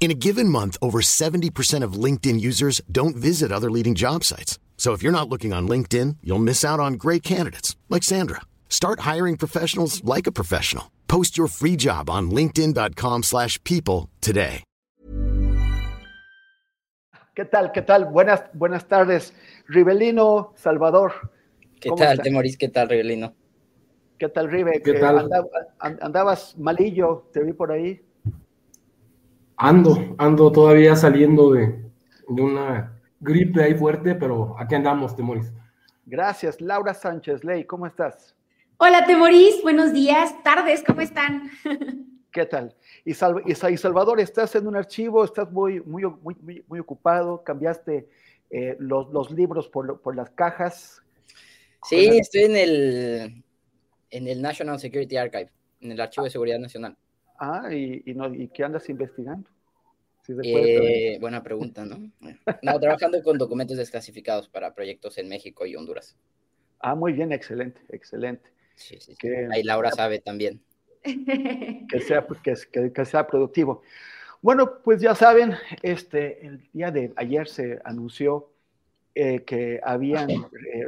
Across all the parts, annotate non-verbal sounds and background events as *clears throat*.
In a given month, over 70% of LinkedIn users don't visit other leading job sites. So if you're not looking on LinkedIn, you'll miss out on great candidates like Sandra. Start hiring professionals like a professional. Post your free job on linkedin.com/people slash people today. ¿Qué tal? ¿Qué tal? Buenas, buenas tardes. Rivelino, Salvador. ¿Qué tal, está? Temoris? ¿Qué tal, Rivelino? ¿Qué tal, Rive? ¿Qué tal? andaba- andabas malillo, te vi por ahí. Ando, ando todavía saliendo de, de una gripe ahí fuerte, pero aquí andamos, Temoris. Gracias. Laura Sánchez Ley, ¿cómo estás? Hola, Temoris, buenos días, tardes, ¿cómo están? *laughs* ¿Qué tal? Y, Sal- y Sa- y Salvador, estás en un archivo, estás muy, muy, muy, muy, muy ocupado, cambiaste eh, los, los libros por, lo- por las cajas. Sí, estoy en el, en el National Security Archive, en el Archivo de Seguridad Nacional. Ah, y, y, no, ¿y qué andas investigando? Si. Eh, buena pregunta, ¿no? No, trabajando con documentos desclasificados para proyectos en México y Honduras. Ah, muy bien, excelente, excelente. Sí, sí, sí. Que- Ahí Laura sabe también. que sea, que- que sea productivo. Bueno, pues ya saben, este, el día de ayer se anunció eh, que habían eh,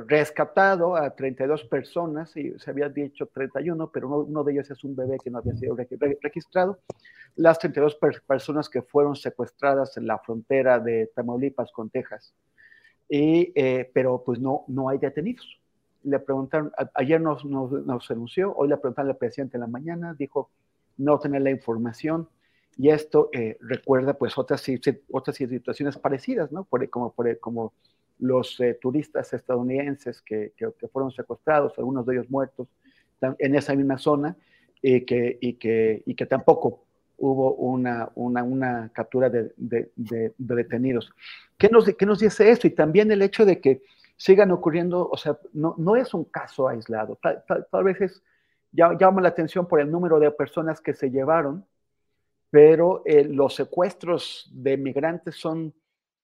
rescatado a 32 personas, y se había dicho 31, pero uno, uno de ellos es un bebé que no había sido re- re- registrado. Las 32 per- personas que fueron secuestradas en la frontera de Tamaulipas con Texas. Y, eh, pero pues no, no hay detenidos le preguntaron, a- ayer nos, nos, nos anunció, hoy le preguntaron al presidente en la mañana, dijo no tener la información, y esto eh, recuerda pues otras, otras situaciones parecidas, ¿no? Por- como, por- como los eh, turistas estadounidenses que, que- que fueron secuestrados, algunos de ellos muertos, en esa misma zona, y que, y que, y que tampoco hubo una, una, una captura de, de- de- de detenidos. ¿Qué nos, ¿Qué nos dice esto? Y también el hecho de que sigan ocurriendo, o sea, no, no es un caso aislado. Tal, tal- tal vez es, ya, llama la atención por el número de personas que se llevaron, pero eh, los secuestros de migrantes son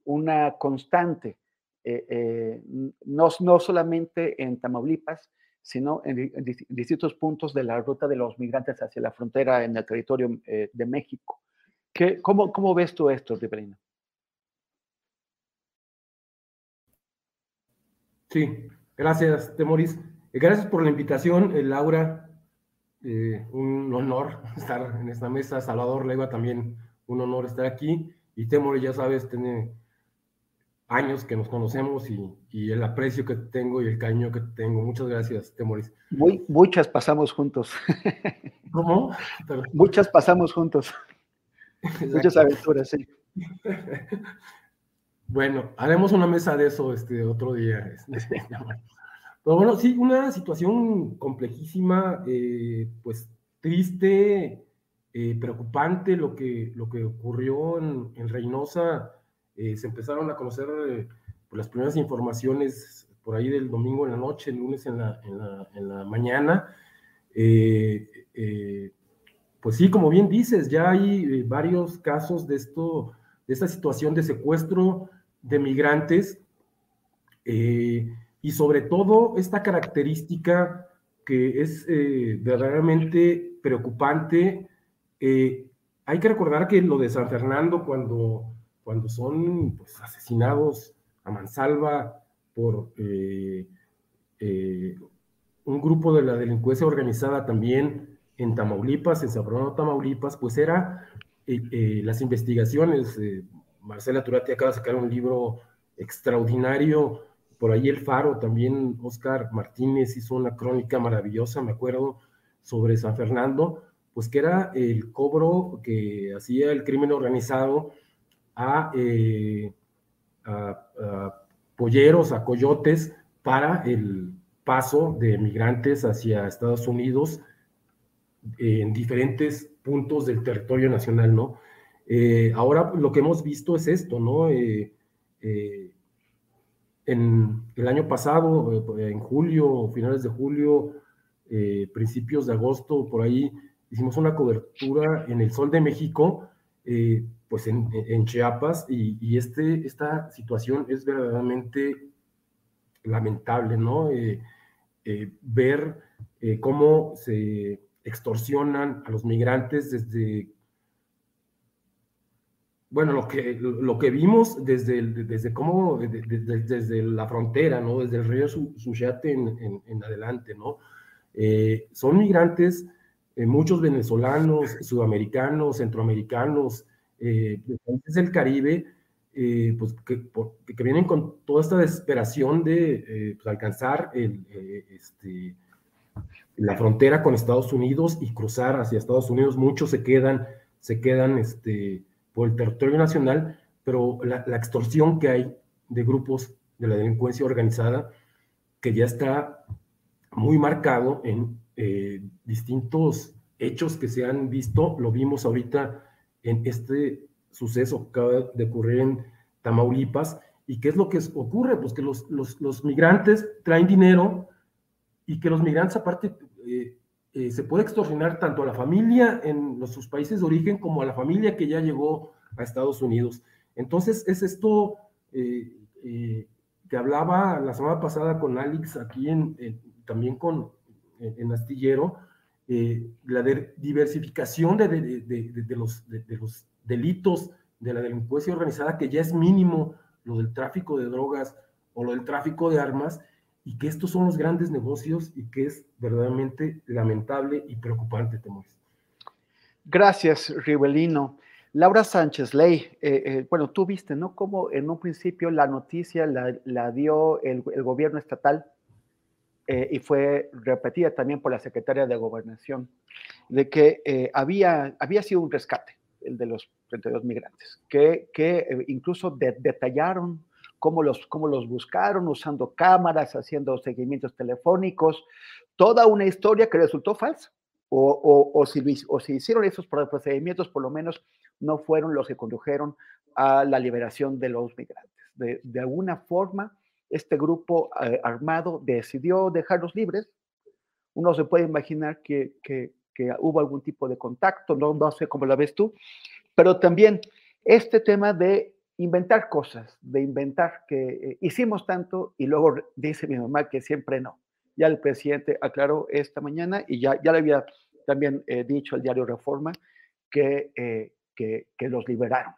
una constante, eh, eh, no, no solamente en Tamaulipas, sino en, di- en dis- distintos puntos de la ruta de los migrantes hacia la frontera en el territorio eh, de México. ¿Qué, cómo, ¿Cómo ves tú esto, Riverino? Sí, gracias, Temoris. Eh, Gracias por la invitación, Laura. Un honor *laughs* estar en esta mesa. Salvador Leiva también un honor estar aquí. Y Temoris, ya sabes, tiene años que nos conocemos y, y el aprecio que tengo y el cariño que tengo. Muchas gracias, Temoris. Muy, muchas pasamos juntos. *laughs* ¿Cómo? Pero- muchas pasamos juntos. Muchas aventuras, sí. *laughs* Bueno, haremos una mesa de eso este otro día. este, *laughs* Pero bueno, sí, una situación complejísima, eh, pues triste, eh, preocupante lo que, lo que ocurrió en, en Reynosa. Eh, se empezaron a conocer eh, pues, las primeras informaciones por ahí del domingo en la noche, el lunes en la, mañana. Eh, pues sí, como bien dices, ya hay varios casos de esto, de esta situación de secuestro de migrantes y sobre todo esta característica que es verdaderamente preocupante. Hay que recordar que lo de San Fernando, cuando, cuando son pues, asesinados a mansalva por eh, eh, un grupo de la delincuencia organizada también en Tamaulipas, en San Fernando, Tamaulipas, pues era eh, las investigaciones. Marcela Turati acaba de sacar un libro extraordinario. Por ahí el Faro, también Oscar Martínez hizo una crónica maravillosa, me acuerdo, sobre San Fernando, pues que era el cobro que hacía el crimen organizado a, eh, a polleros, a coyotes, para el paso de migrantes hacia Estados Unidos en diferentes puntos del territorio nacional, ¿no? Eh, ahora lo que hemos visto es esto, ¿no? Eh, eh, en el año pasado, en julio, finales de julio, principios de agosto, por ahí, hicimos una cobertura en el Sol de México, pues en, Chiapas, y, este, esta situación es verdaderamente lamentable, ¿no? ver cómo se extorsionan a los migrantes desde, bueno, lo que, lo que vimos desde, desde cómo, desde, la frontera, ¿no? Desde el río Suchiate en, adelante, ¿no? Eh, son migrantes, eh, muchos venezolanos, sudamericanos, centroamericanos, eh, de Caribe, pues que, vienen con toda esta desesperación de pues, alcanzar el, este, la frontera con Estados Unidos y cruzar hacia Estados Unidos. Muchos se quedan, se quedan este, por el territorio nacional, pero la, extorsión que hay de grupos de la delincuencia organizada, que ya está muy marcado en eh, distintos hechos que se han visto, lo vimos ahorita en este suceso que acaba de ocurrir en Tamaulipas. ¿Y qué es lo que ocurre? Pues que los, los, los migrantes traen dinero, y que los migrantes aparte eh, eh, se puede extorsionar tanto a la familia en sus países de origen como a la familia que ya llegó a Estados Unidos. Entonces es esto eh, que hablaba la semana pasada con Alex aquí en, también con en Astillero, la diversificación de, de, los, de, los delitos de la delincuencia organizada, que ya es mínimo lo del tráfico de drogas o lo del tráfico de armas, y que estos son los grandes negocios y que es verdaderamente lamentable y preocupante, Temores. Gracias, Rivelino. Laura Sánchez Ley, eh, eh, bueno, tú viste, ¿no? Como en un principio la noticia la, dio el, gobierno estatal eh, y fue repetida también por la secretaria de Gobernación, de que había, había sido un rescate, el de los 32 migrantes, que, que incluso detallaron cómo los, cómo los buscaron usando cámaras, haciendo seguimientos telefónicos, toda una historia que resultó falsa. O, o, si, o si hicieron esos procedimientos, por lo menos no fueron los que condujeron a la liberación de los migrantes. De, de alguna forma, este grupo eh, armado decidió dejarlos libres. Uno se puede imaginar que, hubo algún tipo de contacto, no, sé cómo lo ves tú, pero también este tema de inventar cosas, de inventar que eh, hicimos tanto y luego dice mi mamá que siempre no. Ya el presidente aclaró esta mañana y ya, le había también eh, dicho al diario Reforma que, que, los liberaron.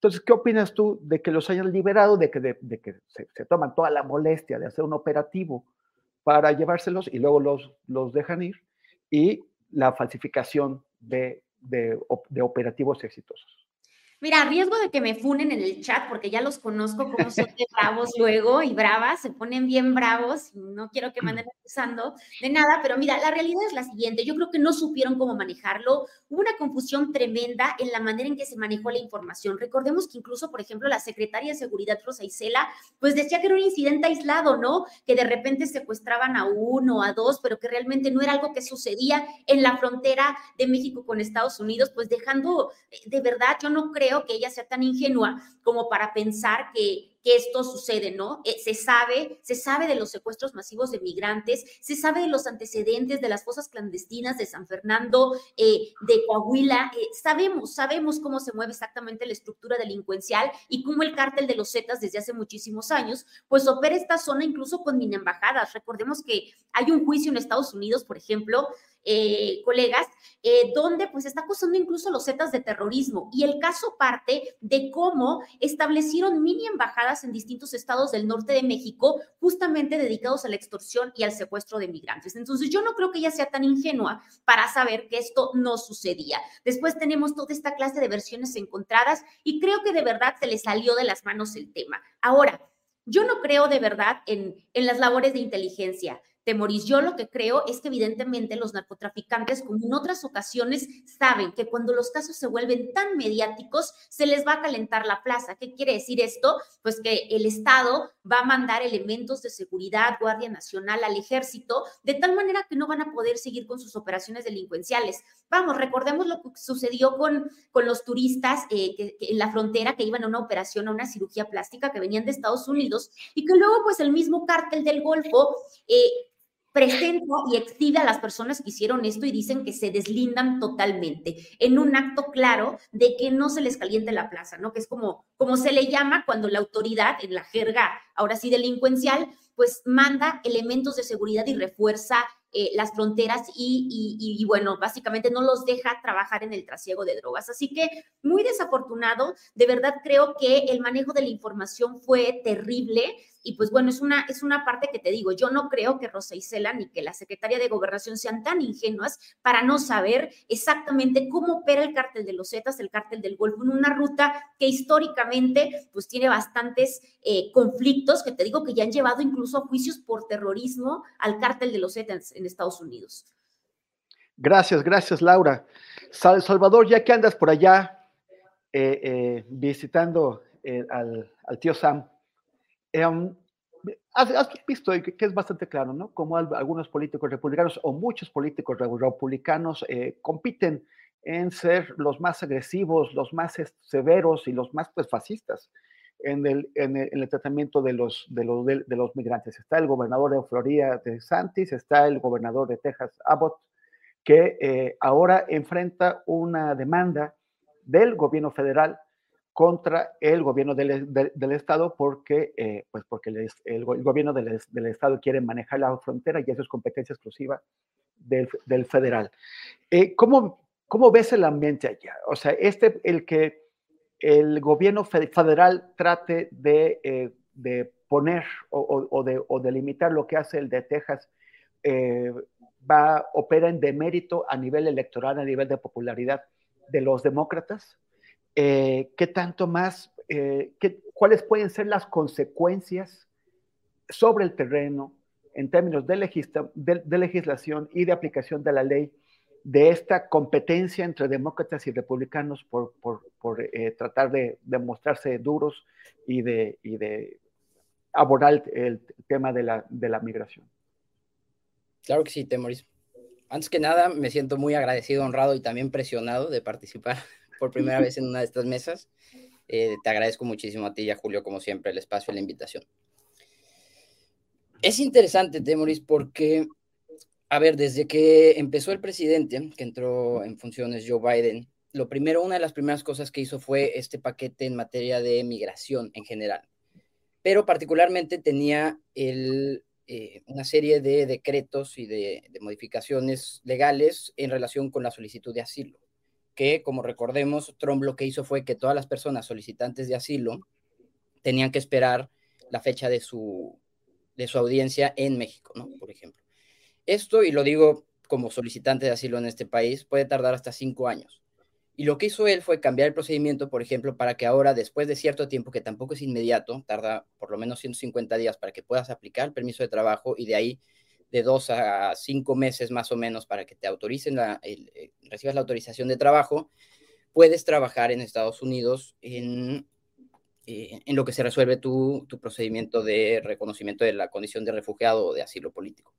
Entonces, ¿qué opinas tú de que los hayan liberado, de que, de, que se, toman toda la molestia de hacer un operativo para llevárselos y luego los, los dejan ir y la falsificación de, de, de operativos exitosos? Mira, a riesgo de que me funen en el chat, porque ya los conozco como son de bravos luego y bravas, se ponen bien bravos, no quiero que me anden *clears throat* acusando de nada, pero mira, la realidad es la siguiente, yo creo que no supieron cómo manejarlo, hubo una confusión tremenda en la manera en que se manejó la información. Recordemos que incluso, por ejemplo, la secretaria de Seguridad, Rosa Isela, pues decía que era un incidente aislado, ¿no? Que de repente secuestraban a uno, a dos, pero que realmente no era algo que sucedía en la frontera de México con Estados Unidos, pues dejando, eh, de verdad, yo no creo que ella sea tan ingenua como para pensar que, esto sucede, ¿no? Eh, se sabe, se sabe de los secuestros masivos de migrantes, se sabe de los antecedentes de las fosas clandestinas de San Fernando, eh, de Coahuila, eh, sabemos, sabemos cómo se mueve exactamente la estructura delincuencial y cómo el cártel de los Zetas desde hace muchísimos años, pues opera esta zona incluso con mini embajadas. Recordemos que hay un juicio en Estados Unidos, por ejemplo, eh, colegas, eh, donde pues está acusando incluso los zetas de terrorismo. Y el caso parte de cómo establecieron mini embajadas en distintos estados del norte de México, justamente dedicados a la extorsión y al secuestro de migrantes. Entonces yo no creo que ella sea tan ingenua para saber que esto no sucedía. Después tenemos toda esta clase de versiones encontradas y creo que de verdad se le salió de las manos el tema. Ahora, Yo no creo de verdad en, en las labores de inteligencia. Temoris, yo lo que creo es que evidentemente los narcotraficantes, como en otras ocasiones, saben que cuando los casos se vuelven tan mediáticos, se les va a calentar la plaza. ¿Qué quiere decir esto? Pues que el Estado va a mandar elementos de seguridad, Guardia Nacional, al ejército, de tal manera que no van a poder seguir con sus operaciones delincuenciales. Vamos, recordemos lo que sucedió con, con los turistas eh, que, en la frontera que iban a una operación, a una cirugía plástica que venían de Estados Unidos y que luego pues el mismo cártel del Golfo eh, presenta y exhibe a las personas que hicieron esto y dicen que se deslindan totalmente en un acto claro de que no se les caliente la plaza, ¿no? Que es como, como se le llama cuando la autoridad, en la jerga ahora sí delincuencial, pues manda elementos de seguridad y refuerza eh, las fronteras y, y, bueno, básicamente no los deja trabajar en el trasiego de drogas. Así que muy desafortunado, de verdad creo que el manejo de la información fue terrible y pues bueno, es una, es una parte que te digo, yo no creo que Rosa Isela ni que la Secretaría de Gobernación sean tan ingenuas para no saber exactamente cómo opera el cártel de los Zetas, el cártel del Golfo, en una ruta que históricamente pues tiene bastantes eh, conflictos que te digo que ya han llevado incluso a juicios por terrorismo al cártel de los Zetas en Estados Unidos. Gracias, gracias Laura. Salvador, ya que andas por allá eh, eh, visitando al, al tío Sam, Em, has, visto que, es bastante claro, ¿no? Como algunos políticos republicanos o muchos políticos republicanos eh, compiten en ser los más agresivos, los más severos y los más pues, fascistas en el, en el, tratamiento de los, de, los, de, los migrantes. Está el gobernador de Florida de Santis, está el gobernador de Texas Abbott, que eh, ahora enfrenta una demanda del gobierno federal contra el gobierno del, del, Estado porque, eh, pues porque el, el, gobierno del, del, Estado quiere manejar la frontera y eso es competencia exclusiva del, del federal. Eh, ¿cómo, ¿Cómo ves el ambiente allá? O sea, este, el que el gobierno federal trate de, eh, de poner o, o, de, o, de, limitar lo que hace el de Texas, va, opera en demérito a nivel electoral, a nivel de popularidad de los demócratas eh, qué tanto más, eh, cuáles pueden ser las consecuencias sobre el terreno en términos de, legislación y de aplicación de la ley de esta competencia entre demócratas y republicanos por, eh, tratar de, mostrarse duros y de, de abordar el, tema de la, de la migración. Claro que sí, Temoris. Antes que nada, me siento muy agradecido, honrado y también presionado de participar por primera *laughs* vez en una de estas mesas. Eh, te agradezco muchísimo a ti y a Julio, como siempre, el espacio y la invitación. Es interesante, Temoris, porque, a ver, desde que empezó el presidente, que entró en funciones Joe Biden, lo primero, una de las primeras cosas que hizo fue este paquete en materia de migración en general, pero particularmente tenía el, eh, una serie de decretos y de modificaciones legales en relación con la solicitud de asilo que, como recordemos, Trump lo que hizo fue que todas las personas solicitantes de asilo tenían que esperar la fecha de su, de su audiencia en México, ¿no? Por ejemplo. Esto, y lo digo como solicitante de asilo en este país, puede tardar hasta cinco años. Y lo que hizo él fue cambiar el procedimiento, por ejemplo, para que ahora, después de cierto tiempo, que tampoco es inmediato, tarda por lo menos 150 días para que puedas aplicar el permiso de trabajo y de ahí de dos a cinco meses más o menos para que te autoricen, la, eh, recibas la autorización de trabajo, puedes trabajar en Estados Unidos en, eh, en lo que se resuelve tu, tu, procedimiento de reconocimiento de la condición de refugiado o de asilo político.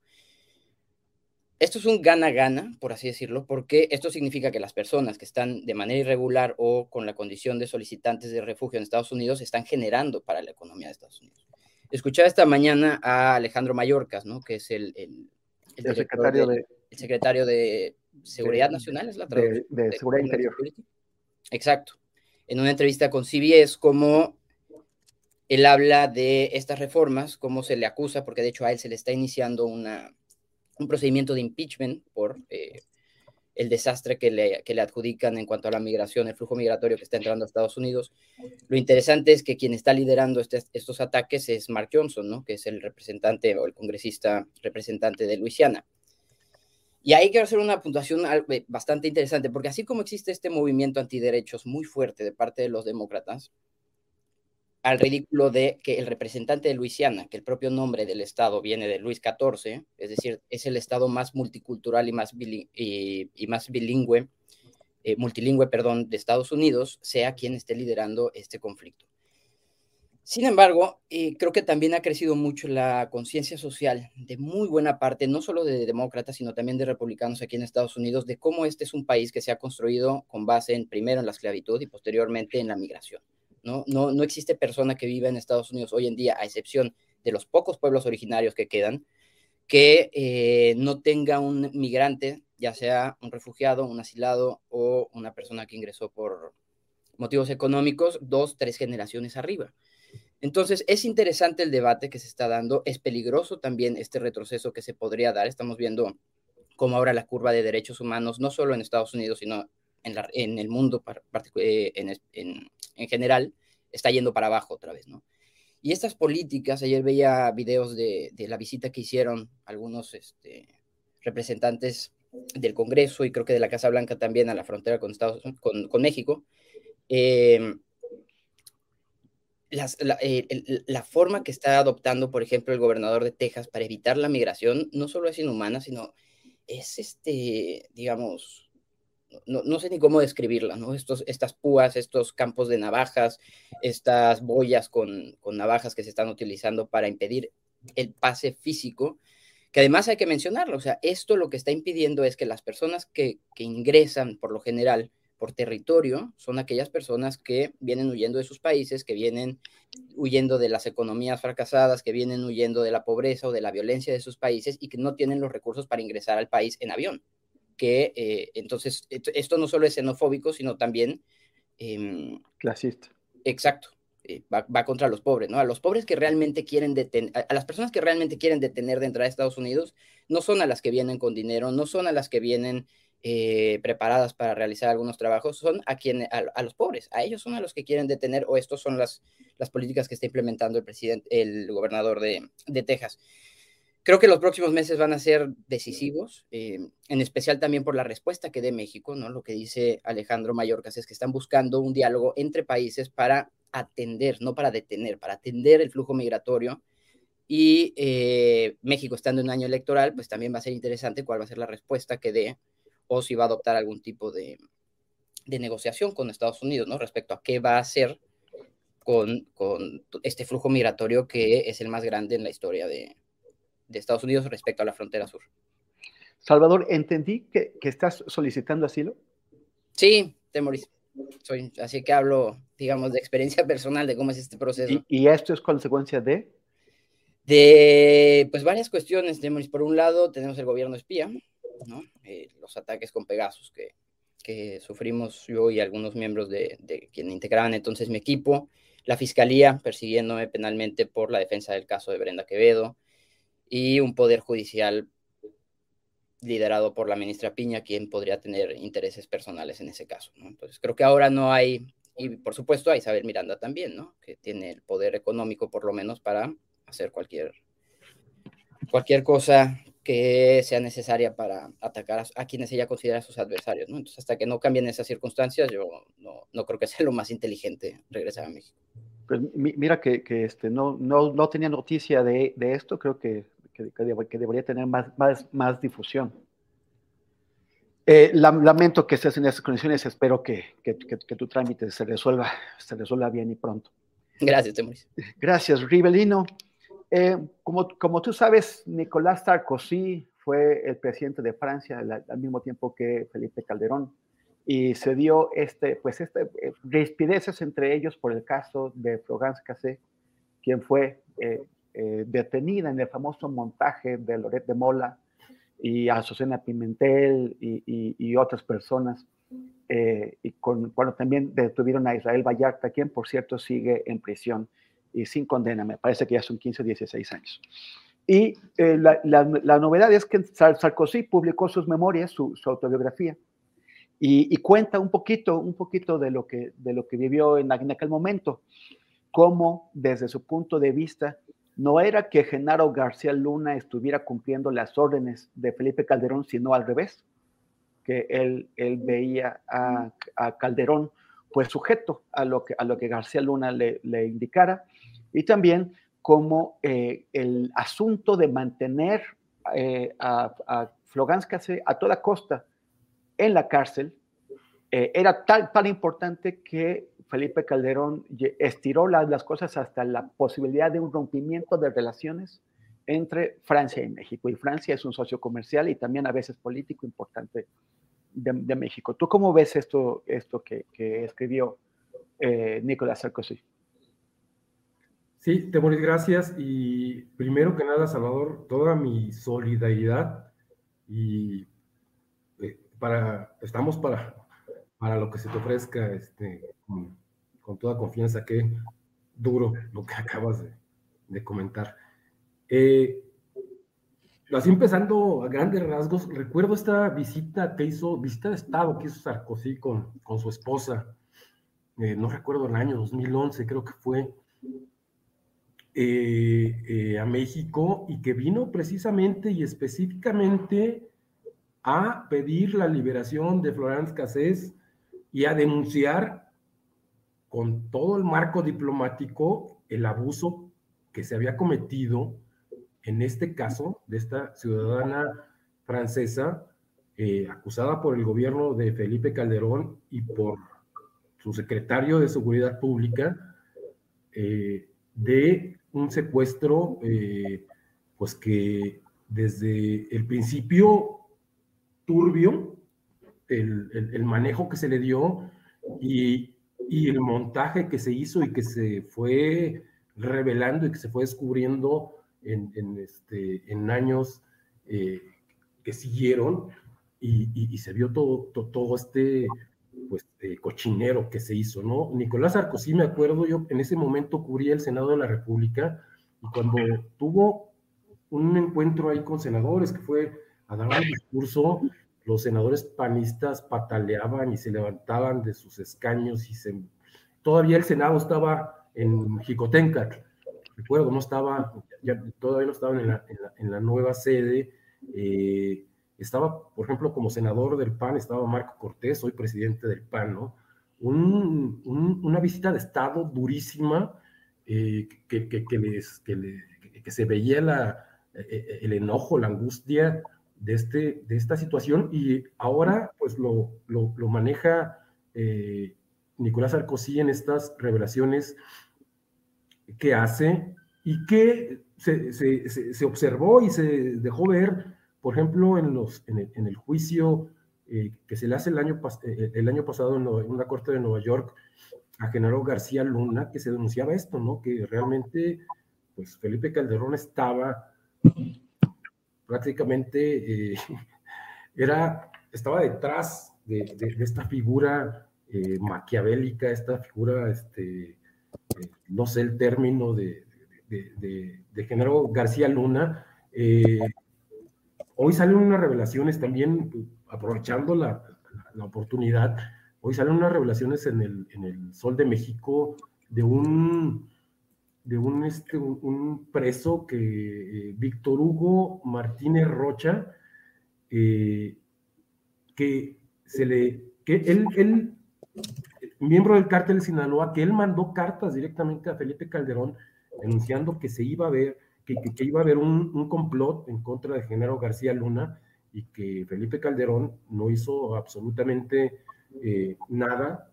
Esto es un gana-gana, por así decirlo, porque esto significa que las personas que están de manera irregular o con la condición de solicitantes de refugio en Estados Unidos están generando para la economía de Estados Unidos. Escuchaba esta mañana a Alejandro Mayorkas, ¿no? Que es el, el, secretario de, el secretario de Seguridad Nacional, es la traducción. De, Seguridad Interior. Exacto. En una entrevista con CBS, como él habla de estas reformas, cómo se le acusa, porque de hecho a él se le está iniciando una, un procedimiento de impeachment por eh, el desastre que le, que le adjudican en cuanto a la migración, el flujo migratorio que está entrando a Estados Unidos. Lo interesante es que quien está liderando este, estos ataques es Mark Johnson, ¿no? que es el representante o el congresista representante de Luisiana. Y ahí quiero hacer una puntuación eh, bastante interesante, porque así como existe este movimiento antiderechos muy fuerte de parte de los demócratas, al ridículo de que el representante de Luisiana, que el propio nombre del estado viene de Luis XIV, es decir, es el estado más multicultural y más, bilingüe, eh, multilingüe, perdón, de Estados Unidos, sea quien esté liderando este conflicto. Sin embargo, eh, creo que también ha crecido mucho la conciencia social de muy buena parte, no solo de demócratas, sino también de republicanos aquí en Estados Unidos, de cómo este es un país que se ha construido con base en primero en la esclavitud y posteriormente en la migración. ¿No? No, no existe persona que viva en Estados Unidos hoy en día, a excepción de los pocos pueblos originarios que quedan, que eh, no tenga un migrante, ya sea un refugiado, un asilado o una persona que ingresó por motivos económicos, dos, tres generaciones arriba. Entonces, es interesante el debate que se está dando, es peligroso también este retroceso que se podría dar. Estamos viendo cómo ahora la curva de derechos humanos, no solo en Estados Unidos, sino en, en el mundo eh, en, en, en, general, está yendo para abajo otra vez, ¿no? Y estas políticas, ayer veía videos de, la visita que hicieron algunos este, representantes del Congreso y creo que de la Casa Blanca también a la frontera con, Estados, con, con México. Eh, eh, la, forma que está adoptando, por ejemplo, el gobernador de Texas para evitar la migración no solo es inhumana, sino es, este, digamos, no, sé ni cómo describirla, ¿no? Estos, estas púas, estos campos de navajas, estas boyas con, navajas que se están utilizando para impedir el pase físico, que además hay que mencionarlo, o sea, esto lo que está impidiendo es que las personas que, que ingresan por lo general por territorio son aquellas personas que vienen huyendo de sus países, que vienen huyendo de las economías fracasadas, que vienen huyendo de la pobreza o de la violencia de sus países y que no tienen los recursos para ingresar al país en avión. Que eh, entonces, esto no solo es xenofóbico, sino también... Em, Clasista. Exacto. Eh, va, contra los pobres, ¿no? A los pobres que realmente quieren detener, a, las personas que realmente quieren detener de entrar a Estados Unidos, no son a las que vienen con dinero, no son a las que vienen eh, preparadas para realizar algunos trabajos son a, quien, a, los pobres, a ellos son a los que quieren detener o estos son las, las políticas que está implementando el presidente, el gobernador de, de Texas. Creo que los próximos meses van a ser decisivos, eh, en especial también por la respuesta que dé México, ¿no? Lo que dice Alejandro Mayorkas es que están buscando un diálogo entre países para atender, no para detener, para atender el flujo migratorio. Y eh, México estando en un año electoral, pues también va a ser interesante cuál va a ser la respuesta que dé o si va a adoptar algún tipo de, negociación con Estados Unidos, ¿no? Respecto a qué va a hacer con, este flujo migratorio que es el más grande en la historia de, Estados Unidos respecto a la frontera sur. Salvador, entendí que, estás solicitando asilo. Sí, Temoris. Soy, así que hablo, digamos, de experiencia *laughs* personal de cómo es este proceso. ¿Y, esto es consecuencia de? De, pues, varias cuestiones, Temoris. Por un lado, tenemos el gobierno espía, eh, los ataques con Pegasus que, que, sufrimos yo y algunos miembros de, de quien integraban entonces mi equipo, la fiscalía persiguiéndome penalmente por la defensa del caso de Brenda Quevedo y un poder judicial liderado por la ministra Piña, quien podría tener intereses personales en ese caso. Entonces, creo que ahora no hay, y por supuesto a Isabel Miranda también, ¿no? que tiene el poder económico por lo menos para hacer cualquier, cualquier cosa que sea necesaria para atacar a, quienes ella considera sus adversarios, ¿no? Entonces, hasta que no cambien esas circunstancias, yo no, no creo que sea lo más inteligente regresar a México. Pues mira que, que este, no, no, no, tenía noticia de, de esto, creo que, que, debería tener más, más, más difusión. Eh, lamento que estés en esas condiciones, espero que, que, tu trámite se resuelva, se resuelva bien y pronto. Gracias, Temuris. Gracias, Rivelino. Eh, como, como tú sabes, Nicolás Sarkozy fue el presidente de Francia al, mismo tiempo que Felipe Calderón y se dio este, pues este, eh, respideces entre ellos por el caso de Florence Cassé, quien fue eh, detenida en el famoso montaje de Loret de Mola y Azucena Pimentel y, otras personas. y con, cuando también detuvieron a Israel Vallarta, quien por cierto sigue en prisión y sin condena, me parece que ya son 15 o 16 años. Y eh, la, la, novedad es que Sarkozy publicó sus memorias, su, autobiografía, y, cuenta un poquito, un poquito de lo que, de lo que vivió en, en, aquel momento, cómo desde su punto de vista no era que Genaro García Luna estuviera cumpliendo las órdenes de Felipe Calderón, sino al revés, que él, él veía a, Calderón pues sujeto a lo que, a lo que García Luna le, indicara. Y también como eh, el asunto de mantener eh, a, a a toda costa en la cárcel eh, era tan, tan importante que Felipe Calderón estiró las, cosas hasta la posibilidad de un rompimiento de relaciones entre Francia y México. Y Francia es un socio comercial y también a veces político importante de, México. ¿Tú cómo ves esto, esto que, escribió Nicolás Sarkozy? Sí, te moris, gracias. Y primero que nada, Salvador, toda mi solidaridad y eh, para, estamos para, para lo que se te ofrezca, este, toda confianza, que duro lo que *laughs* acabas de, comentar. Eh, así empezando a grandes rasgos, recuerdo esta visita que hizo, visita de Estado que hizo Sarkozy con, con su esposa, eh, no recuerdo el año, 2011 creo que fue, eh, a México y que vino precisamente y específicamente a pedir la liberación de Florence Cassés y a denunciar con todo el marco diplomático el abuso que se había cometido en este caso de esta ciudadana francesa eh, acusada por el gobierno de Felipe Calderón y por su secretario de Seguridad Pública de un secuestro, eh, pues que desde el principio turbio, el, manejo que se le dio y, el montaje que se hizo y que se fue revelando y que se fue descubriendo en, este, en años eh, que siguieron y, se vio todo, todo este pues, eh, cochinero que se hizo, ¿no? Nicolás Sarkozy, me acuerdo, yo en ese momento cubría el Senado de la República y cuando tuvo un encuentro ahí con senadores, que fue a dar un discurso, los senadores panistas pataleaban y se levantaban de sus escaños y se... Todavía el Senado estaba en Jicotenca, recuerdo, no estaba, ya, todavía no estaban en la, en la, nueva sede, eh, estaba, por ejemplo, como senador del PAN, estaba Marco Cortés, hoy presidente del PAN, ¿no? una visita de Estado durísima, eh, que, que, que, les, que, se veía la, eh, eh, el enojo, la angustia de, este, de esta situación, y ahora pues lo, lo, maneja Nicolás Sarkozy en estas revelaciones que hace y que se, se, se observó y se dejó ver por ejemplo, en, los, en, el, juicio eh, que se le hace el año, eh, el año pasado en, una corte de Nueva York a Genaro García Luna, que se denunciaba esto, ¿no? Que realmente, pues Felipe Calderón estaba prácticamente, eh, *laughs* era, estaba detrás de, esta figura maquiavélica, esta figura, este, no sé el término de, de, Genaro García Luna, Hoy salen unas revelaciones también, aprovechando la, oportunidad, hoy salen unas revelaciones en el, en el, Sol de México de un, de un, este, un, preso que, eh, Víctor Hugo Martínez Rocha, eh, que se le, que él, él, miembro del cártel de Sinaloa, que él mandó cartas directamente a Felipe Calderón denunciando que se iba a ver que, iba a haber un, complot en contra de Genaro García Luna y que Felipe Calderón no hizo absolutamente eh, nada.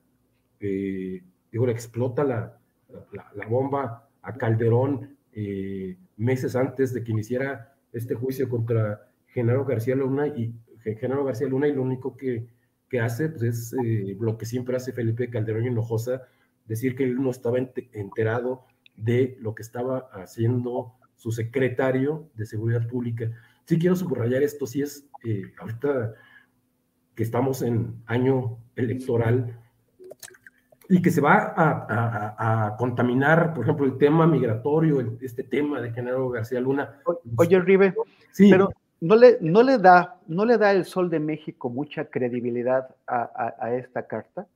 Eh, digo, le explota la, la, bomba a Calderón eh, meses antes de que iniciara este juicio contra Genaro García Luna y Genaro García Luna y lo único que, que hace pues, es lo que siempre hace Felipe Calderón Hinojosa, decir que él no estaba enterado de lo que estaba haciendo su secretario de Seguridad Pública. Sí quiero subrayar esto, si es eh, ahorita que estamos en año electoral y que se va a, contaminar, por ejemplo, el tema migratorio, este tema de Genaro García Luna. Oye, Ribe, sí. pero no le, no, le da, ¿no le da el Sol de México mucha credibilidad a, esta carta?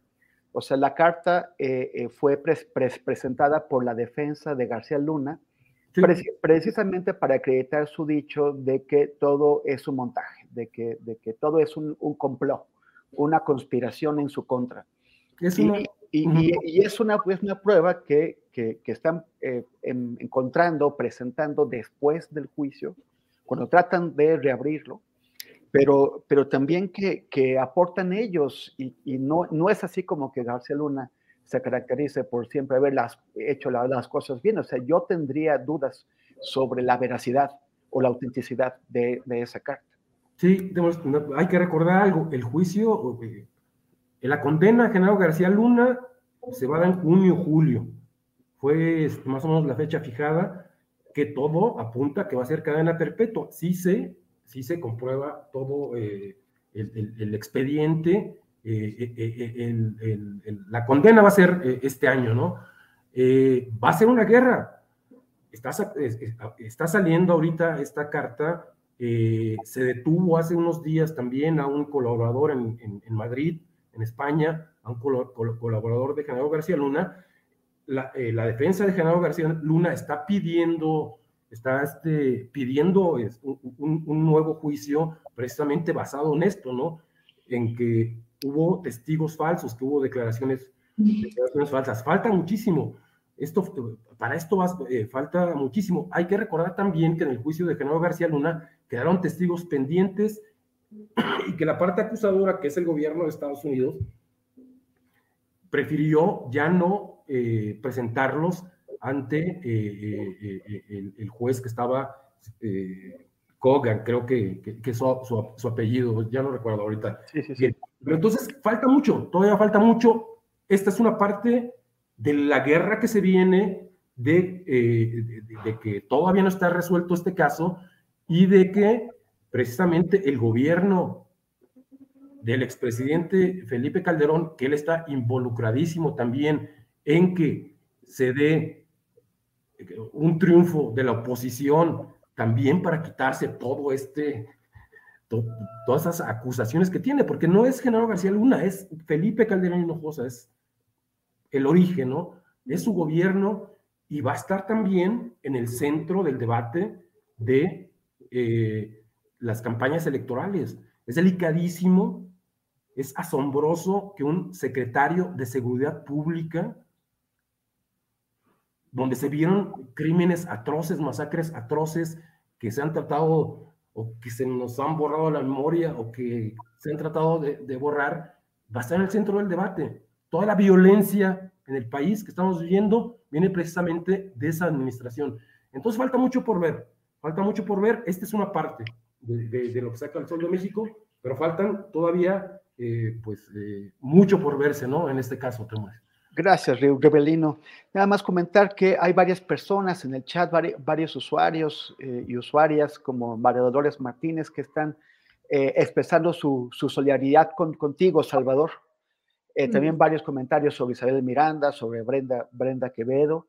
O sea, la carta eh, eh, fue presentada por la defensa de García Luna, precisamente para acreditar su dicho de que todo es un montaje, de que, de que todo es un, complot, una conspiración en su contra. Es una, Y, es, una, una prueba que, que, están eh, encontrando, presentando después del juicio, cuando tratan de reabrirlo, pero, pero también que, que aportan ellos, y, y, no, no es así como que García Luna se caracterice por siempre haber las, hecho las cosas bien. O sea, yo tendría dudas sobre la veracidad o la autenticidad de, de esa carta. Sí, hay que recordar algo, el juicio, eh, la condena a Genaro García Luna se va a dar en junio, julio. Fue más o menos la fecha fijada que todo apunta que va a ser cadena perpetua. Sí se, sí se comprueba todo eh, el, expediente, eh, la condena va a ser este año, ¿no? va a ser una guerra. Está, está saliendo ahorita esta carta se detuvo hace unos días también a un colaborador en, en Madrid en España, a un colaborador de Genaro García Luna, eh, la, defensa de Genaro García Luna está pidiendo, está este, pidiendo un, un, nuevo juicio precisamente basado en esto, ¿no? En que hubo testigos falsos, que hubo declaraciones, declaraciones falsas. Falta muchísimo. Esto, para esto eh, falta muchísimo. Hay que recordar también que en el juicio de Genaro García Luna quedaron testigos pendientes y que la parte acusadora, que es el gobierno de Estados Unidos, prefirió ya no eh, presentarlos ante eh, eh, el, juez que estaba, Kogan, creo que, es su, apellido, ya no recuerdo ahorita. Pero entonces falta mucho, todavía falta mucho. Esta es una parte de la guerra que se viene, de, de que todavía no está resuelto este caso y de que precisamente el gobierno del expresidente Felipe Calderón, que él está involucradísimo también en que se dé un triunfo de la oposición también para quitarse todo este, todas esas acusaciones que tiene, porque no es Genaro García Luna, es Felipe Calderón Hinojosa, es el origen, ¿no? Es su gobierno y va a estar también en el centro del debate de eh, las campañas electorales. Es delicadísimo, es asombroso que un secretario de seguridad pública, donde se vieron crímenes atroces, masacres atroces que se han tratado o que se nos han borrado la memoria o que se han tratado de, borrar, va a estar en el centro del debate. Toda la violencia en el país que estamos viviendo viene precisamente de esa administración. Entonces falta mucho por ver, falta mucho por ver. Esta es una parte de, lo que saca el Sol de México, pero faltan todavía eh, pues eh, mucho por verse, ¿no? En este caso, Tomás. Gracias, Rebelino. Nada más comentar que hay varias personas en el chat, varios usuarios eh, y usuarias como María Dolores Martínez que están expresando su, solidaridad con, contigo, Salvador. También varios comentarios sobre Isabel Miranda, sobre Brenda, Brenda Quevedo.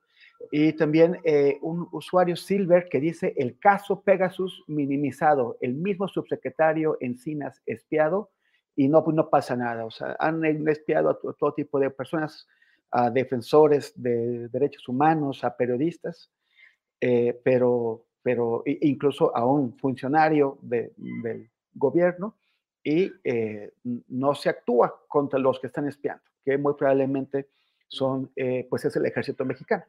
Y también eh, un usuario Silver que dice el caso Pegasus minimizado, el mismo subsecretario Encinas espiado y no, pues no pasa nada. O sea, han espiado a todo, tipo de personas, a defensores de derechos humanos, a periodistas, eh, pero, pero incluso a un funcionario del gobierno y eh, no se actúa contra los que están espiando, que muy probablemente son, pues es el ejército mexicano.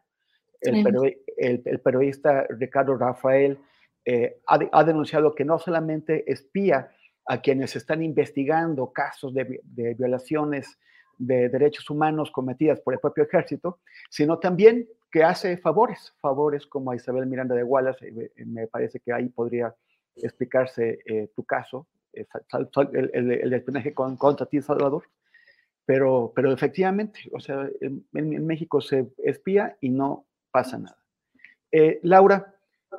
El, periodista Ricardo Rafael eh, ha, denunciado que no solamente espía a quienes están investigando casos de, violaciones de derechos humanos cometidas por el propio ejército, sino también que hace favores, favores como a Isabel Miranda de Wallace, eh, eh, me parece que ahí podría explicarse tu caso, el, el, espionaje contra ti, Salvador, pero, pero efectivamente, o sea, en México se espía y no pasa nada. Eh, Laura,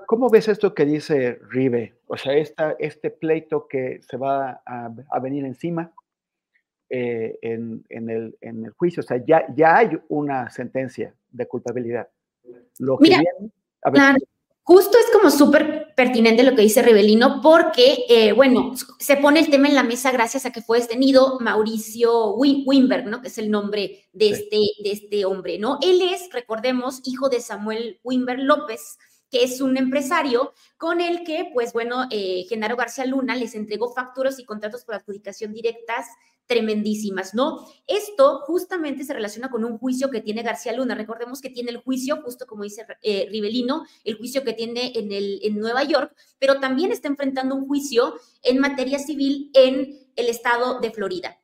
¿cómo ves esto que dice Ribe? O sea, esta, este pleito que se va a, venir encima eh, en, el, en, el, juicio. O sea, ya, ya hay una sentencia de culpabilidad. Lo que Claro. Justo es como súper pertinente lo que dice Rebelino, porque, eh, bueno, se pone el tema en la mesa gracias a que fue detenido Mauricio Wimberg, ¿no? Que es el nombre de, este, de este hombre, ¿no? Él es, recordemos, hijo de Samuel Wimberg López, que es un empresario con el que, pues bueno, eh, Genaro García Luna les entregó facturas y contratos por adjudicación directas tremendísimas, ¿no? Esto justamente se relaciona con un juicio que tiene García Luna. Recordemos que tiene el juicio, justo como dice eh, Rivelino, el juicio que tiene en, el, en Nueva York, pero también está enfrentando un juicio en materia civil en el estado de Florida.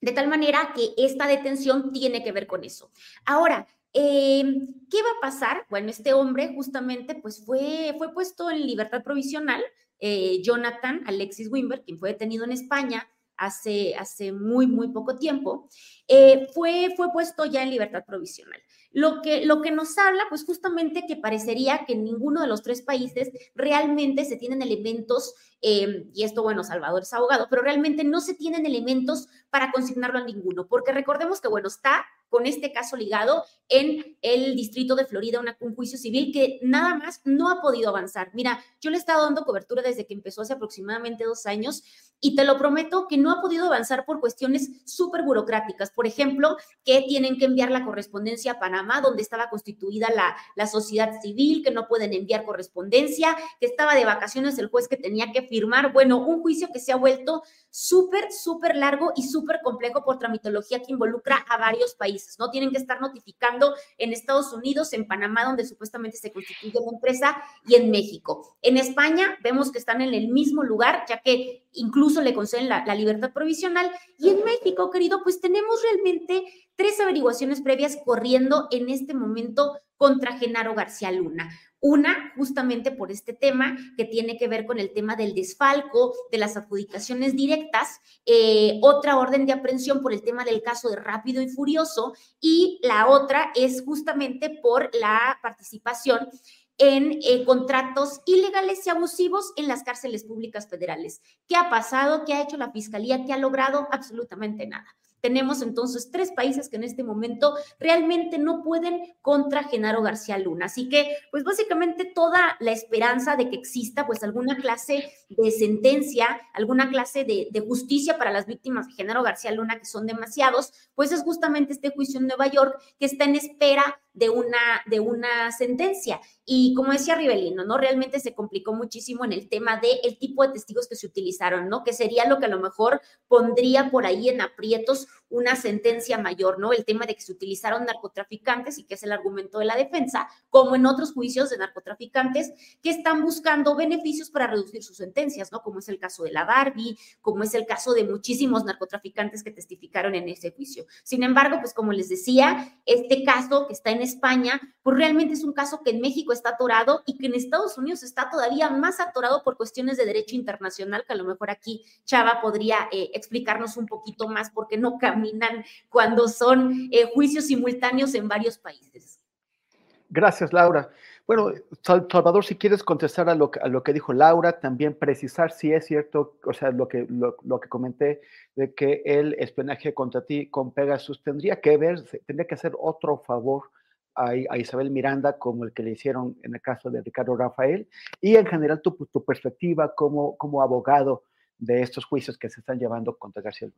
De tal manera que esta detención tiene que ver con eso. Ahora, em, ¿qué va a pasar? Bueno, este hombre justamente pues fue, fue puesto en libertad provisional, eh, Jonathan Alexis Wimber, quien fue detenido en España hace, hace muy, muy poco tiempo, eh, fue, fue puesto ya en libertad provisional. Lo que, lo que nos habla, pues justamente que parecería que en ninguno de los tres países realmente se tienen elementos, eh, y esto, bueno, Salvador es abogado, pero realmente no se tienen elementos para consignarlo a ninguno, porque recordemos que, bueno, está con este caso ligado en el distrito de Florida, un juicio civil que nada más no ha podido avanzar. Mira, yo le he estado dando cobertura desde que empezó hace aproximadamente dos años y te lo prometo que no ha podido avanzar por cuestiones súper burocráticas. Por ejemplo, que tienen que enviar la correspondencia a Panamá, donde estaba constituida la, la sociedad civil, que no pueden enviar correspondencia, que estaba de vacaciones el juez que tenía que firmar. Bueno, un juicio que se ha vuelto súper, súper largo y súper complejo por tramitología que involucra a varios países, ¿no? Tienen que estar notificando en Estados Unidos, en Panamá, donde supuestamente se constituye la empresa, y en México. En España vemos que están en el mismo lugar, ya que incluso le conceden la, la libertad provisional. Y en México, querido, pues tenemos realmente tres averiguaciones previas corriendo en este momento contra Genaro García Luna. Una, justamente por este tema que tiene que ver con el tema del desfalco, de las adjudicaciones directas, eh, otra orden de aprehensión por el tema del caso de Rápido y Furioso y la otra es justamente por la participación en eh, contratos ilegales y abusivos en las cárceles públicas federales. ¿Qué ha pasado? ¿Qué ha hecho la Fiscalía? ¿Qué ha logrado? Absolutamente nada. Tenemos entonces tres países que en este momento realmente no pueden contra Genaro García Luna. Así que, pues básicamente toda la esperanza de que exista pues alguna clase de sentencia, alguna clase de, de justicia para las víctimas de Genaro García Luna, que son demasiados, pues es justamente este juicio en Nueva York que está en espera de una, de una sentencia. Y como decía Rivelino, ¿no? Realmente se complicó muchísimo en el tema del el tipo de testigos que se utilizaron, ¿no? Que sería lo que a lo mejor pondría por ahí en aprietos una sentencia mayor, ¿no? El tema de que se utilizaron narcotraficantes y que es el argumento de la defensa, como en otros juicios de narcotraficantes que están buscando beneficios para reducir sus sentencias, ¿no? Como es el caso de la Barbie, como es el caso de muchísimos narcotraficantes que testificaron en ese juicio. Sin embargo, pues como les decía, este caso que está en España, pues realmente es un caso que en México está atorado y que en Estados Unidos está todavía más atorado por cuestiones de derecho internacional, que a lo mejor aquí Chava podría eh, explicarnos un poquito más porque no caminan cuando son eh, juicios simultáneos en varios países. Gracias, Laura. Bueno, Salvador, si quieres contestar a lo, a lo, que dijo Laura, también precisar si es cierto, o sea, lo que, lo, lo, que comenté de que el espionaje contra ti con Pegasus tendría que ver, tendría que hacer otro favor a, a, Isabel Miranda como el que le hicieron en el caso de Ricardo Rafael y en general tu, tu perspectiva como, como abogado de estos juicios que se están llevando contra García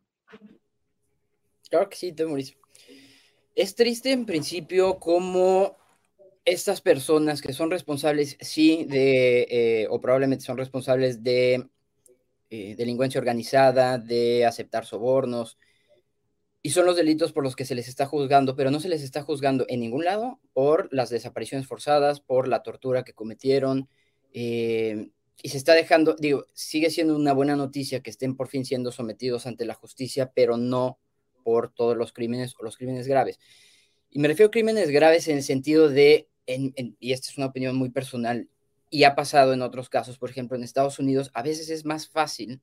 Claro que sí, Mauricio. Es triste en principio como estas personas que son responsables, sí, de, eh, o probablemente son responsables de eh, delincuencia organizada, de aceptar sobornos, y son los delitos por los que se les está juzgando, pero no se les está juzgando en ningún lado por las desapariciones forzadas, por la tortura que cometieron, eh, y se está dejando, digo, sigue siendo una buena noticia que estén por fin siendo sometidos ante la justicia, pero no por todos los crímenes o los crímenes graves. Y me refiero a crímenes graves en el sentido de, y esta es una opinión muy personal, y ha pasado en otros casos, por ejemplo, en Estados Unidos, a veces es más fácil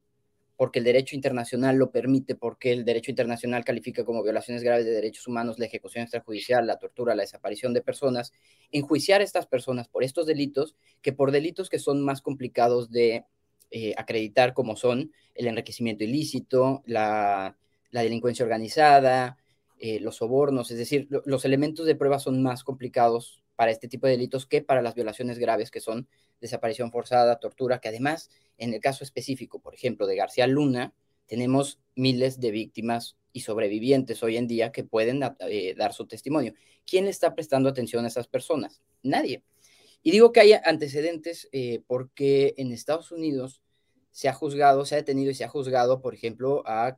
porque el derecho internacional lo permite, porque el derecho internacional califica como violaciones graves de derechos humanos la ejecución extrajudicial, la tortura, la desaparición de personas, enjuiciar a estas personas por estos delitos que por delitos que son más complicados de eh, acreditar como son el enriquecimiento ilícito, la, la delincuencia organizada, eh, los sobornos, es decir, lo, los elementos de prueba son más complicados para este tipo de delitos que para las violaciones graves que son desaparición forzada, tortura, que además en el caso específico, por ejemplo, de García Luna, tenemos miles de víctimas y sobrevivientes hoy en día que pueden eh, dar su testimonio. ¿Quién está prestando atención a esas personas? Nadie. Y digo que hay antecedentes eh, porque en Estados Unidos se ha juzgado, se ha detenido y se ha juzgado, por ejemplo, a...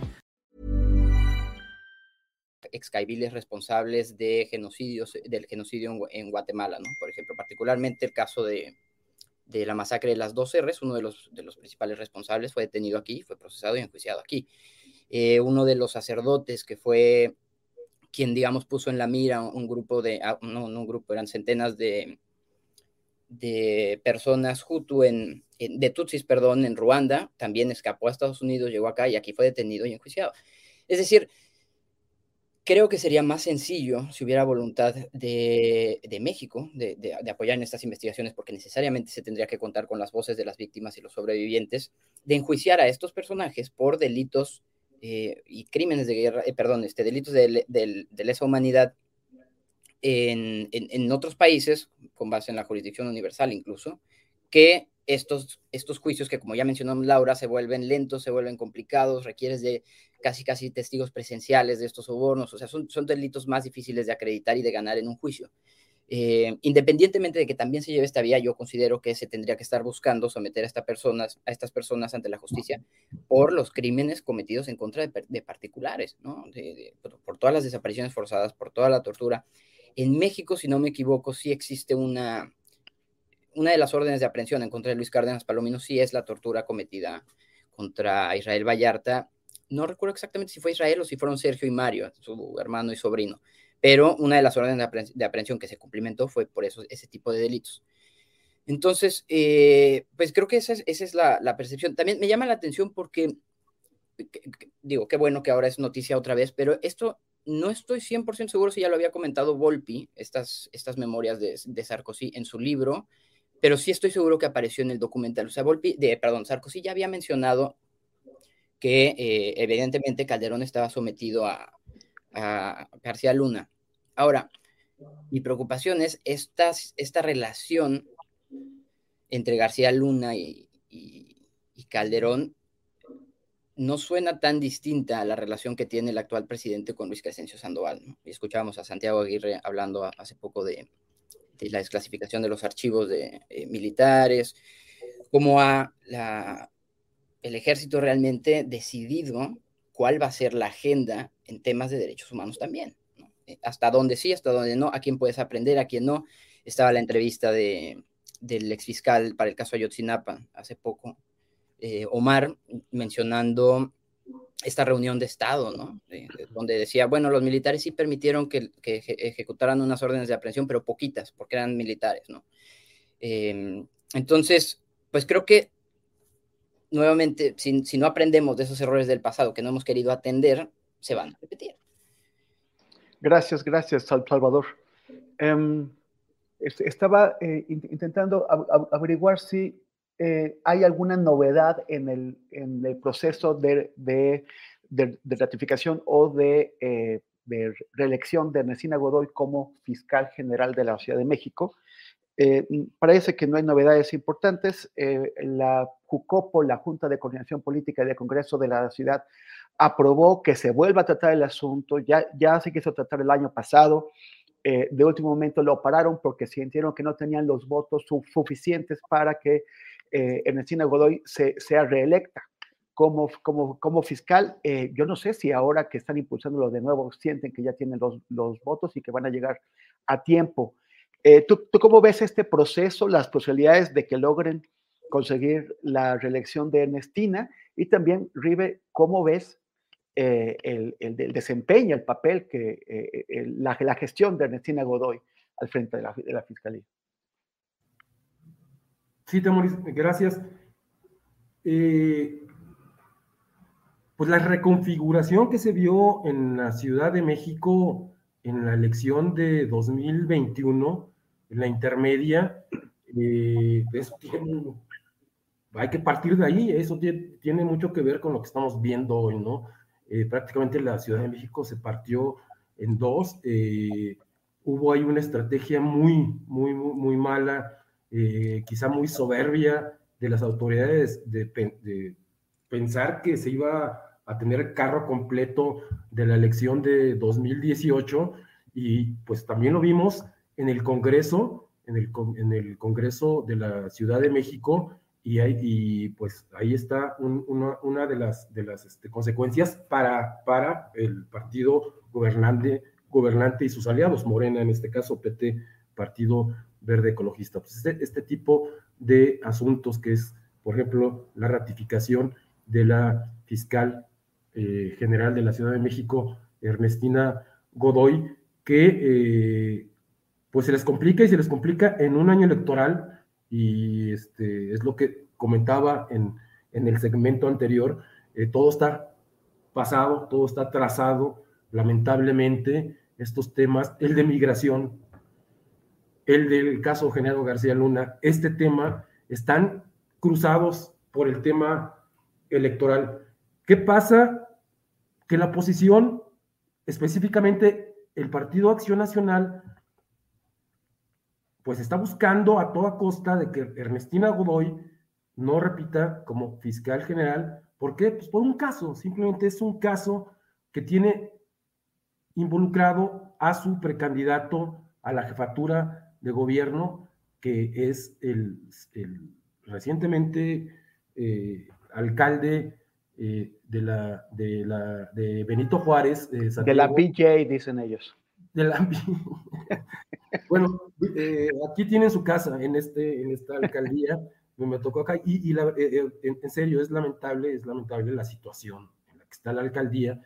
excaibiles responsables de genocidios, del genocidio en, en, Guatemala, ¿no? Por ejemplo, particularmente el caso de, de la masacre de las dos R's, uno de los, de los principales responsables fue detenido aquí, fue procesado y enjuiciado aquí. Eh, uno de los sacerdotes que fue quien, digamos, puso en la mira un grupo de, ah, no, no un grupo, eran centenas de, de personas Hutu en, en, de Tutsis, perdón, en Ruanda, también escapó a Estados Unidos, llegó acá y aquí fue detenido y enjuiciado. Es decir, creo que sería más sencillo si hubiera voluntad de, México de, apoyar en estas investigaciones, porque necesariamente se tendría que contar con las voces de las víctimas y los sobrevivientes, de enjuiciar a estos personajes por delitos eh, y crímenes de guerra, eh, perdón, este, delitos de, de, lesa humanidad en, en, otros países, con base en la jurisdicción universal incluso, que estos, estos juicios que, como ya mencionó Laura, se vuelven lentos, se vuelven complicados, requieres de casi, casi testigos presenciales de estos sobornos, o sea, son, son delitos más difíciles de acreditar y de ganar en un juicio. Eh, independientemente de que también se lleve esta vía, yo considero que se tendría que estar buscando someter a, esta personas, a estas personas ante la justicia por los crímenes cometidos en contra de, particulares, ¿no? De, por, todas las desapariciones forzadas, por toda la tortura. En México, si no me equivoco, sí existe una, una de las órdenes de aprehensión en contra de Luis Cárdenas Palomino, sí es la tortura cometida contra Israel Vallarta. No recuerdo exactamente si fue Israel o si fueron Sergio y Mario, su hermano y sobrino pero una de las órdenes de, apre de aprehensión que se cumplimentó fue por eso, ese tipo de delitos. Entonces, eh, pues creo que esa es, esa es la, la, percepción. También me llama la atención porque, que, que, digo, qué bueno que ahora es noticia otra vez, pero esto no estoy 100% seguro si ya lo había comentado Volpi, estas, estas memorias de, de, Sarkozy en su libro, pero sí estoy seguro que apareció en el documental. O sea, de, perdón, Sarkozy ya había mencionado que eh, evidentemente Calderón estaba sometido a, García Luna. Ahora, mi preocupación es esta, esta relación entre García Luna y, Calderón no suena tan distinta a la relación que tiene el actual presidente con Luis Crescencio Sandoval. Y escuchábamos a Santiago Aguirre hablando hace poco de, de la desclasificación de los archivos de, eh, militares, como a la, el ejército realmente decidido cuál va a ser la agenda en temas de derechos humanos también. Eh, hasta dónde sí, hasta dónde no, a quién puedes aprender, a quién no. Estaba la entrevista de, del exfiscal para el caso Ayotzinapa hace poco, eh, Omar, mencionando esta reunión de Estado, ¿no? De, de, donde decía, bueno, los militares sí permitieron que, que eje ejecutaran unas órdenes de aprehensión, pero poquitas, porque eran militares, ¿no? Eh, entonces, pues creo que nuevamente, si, no aprendemos de esos errores del pasado que no hemos querido atender, se van a repetir. Gracias, gracias, Salvador. Um, estaba eh, intentando averiguar si eh, hay alguna novedad en el, proceso de, ratificación o de, eh, de reelección de Ernestina Godoy como fiscal general de la Ciudad de México. Eh, parece que no hay novedades importantes. La JUCOPO, la Junta de Coordinación Política del Congreso de la Ciudad, aprobó que se vuelva a tratar el asunto. Ya, se quiso tratar el año pasado. De último momento lo pararon porque sintieron que no tenían los votos suficientes para que eh, Ernestina Godoy se, sea reelecta como, como, como fiscal. Eh, yo no sé si ahora que están impulsándolo de nuevo sienten que ya tienen los, los votos y que van a llegar a tiempo. Eh, ¿tú, ¿tú, cómo ves este proceso, las posibilidades de que logren conseguir la reelección de Ernestina? Y también, Ribe, ¿cómo ves eh, el, el, el, desempeño, el papel que eh, la, la, gestión de Ernestina Godoy al frente de la, de la Fiscalía? Sí, Temoris, gracias. Eh, pues la reconfiguración que se vio en la Ciudad de México en la elección de 2021, en la intermedia, eh, eso hay que partir de ahí, eso tiene, tiene, mucho que ver con lo que estamos viendo hoy, ¿no? Eh, prácticamente la Ciudad de México se partió en dos, eh, hubo ahí una estrategia muy, muy, muy, muy mala, eh, quizá muy soberbia de las autoridades de, pensar que se iba a tener carro completo de la elección de 2018 y pues también lo vimos en el Congreso, en el, en el Congreso de la Ciudad de México y, hay, y pues ahí está un, una, una, de las, de las este, consecuencias para, para el partido gobernante, gobernante y sus aliados, Morena en este caso, PT, Partido Verde Ecologista. Pues este, este tipo de asuntos que es, por ejemplo, la ratificación de la fiscal eh, general de la Ciudad de México, Ernestina Godoy, que eh, pues se les complica y se les complica en un año electoral y este, es lo que comentaba en, en el segmento anterior, eh, todo está pasado, todo está trazado, lamentablemente, estos temas, el de migración, el del caso Genaro García Luna, este tema, están cruzados por el tema electoral. ¿Qué pasa? Que la oposición, específicamente el Partido Acción Nacional, pues está buscando a toda costa de que Ernestina Godoy no repita como fiscal general. ¿Por qué? Pues por un caso, simplemente es un caso que tiene involucrado a su precandidato a la jefatura de gobierno, que es el, el recientemente eh, alcalde eh, de, la, de, la, de Benito Juárez. Eh, de la BJ, dicen ellos. De la *laughs* Bueno, eh, aquí tienen su casa en, este, en esta alcaldía, *laughs* me tocó acá, y, y la, en, serio, es lamentable, es lamentable la situación en la que está la alcaldía,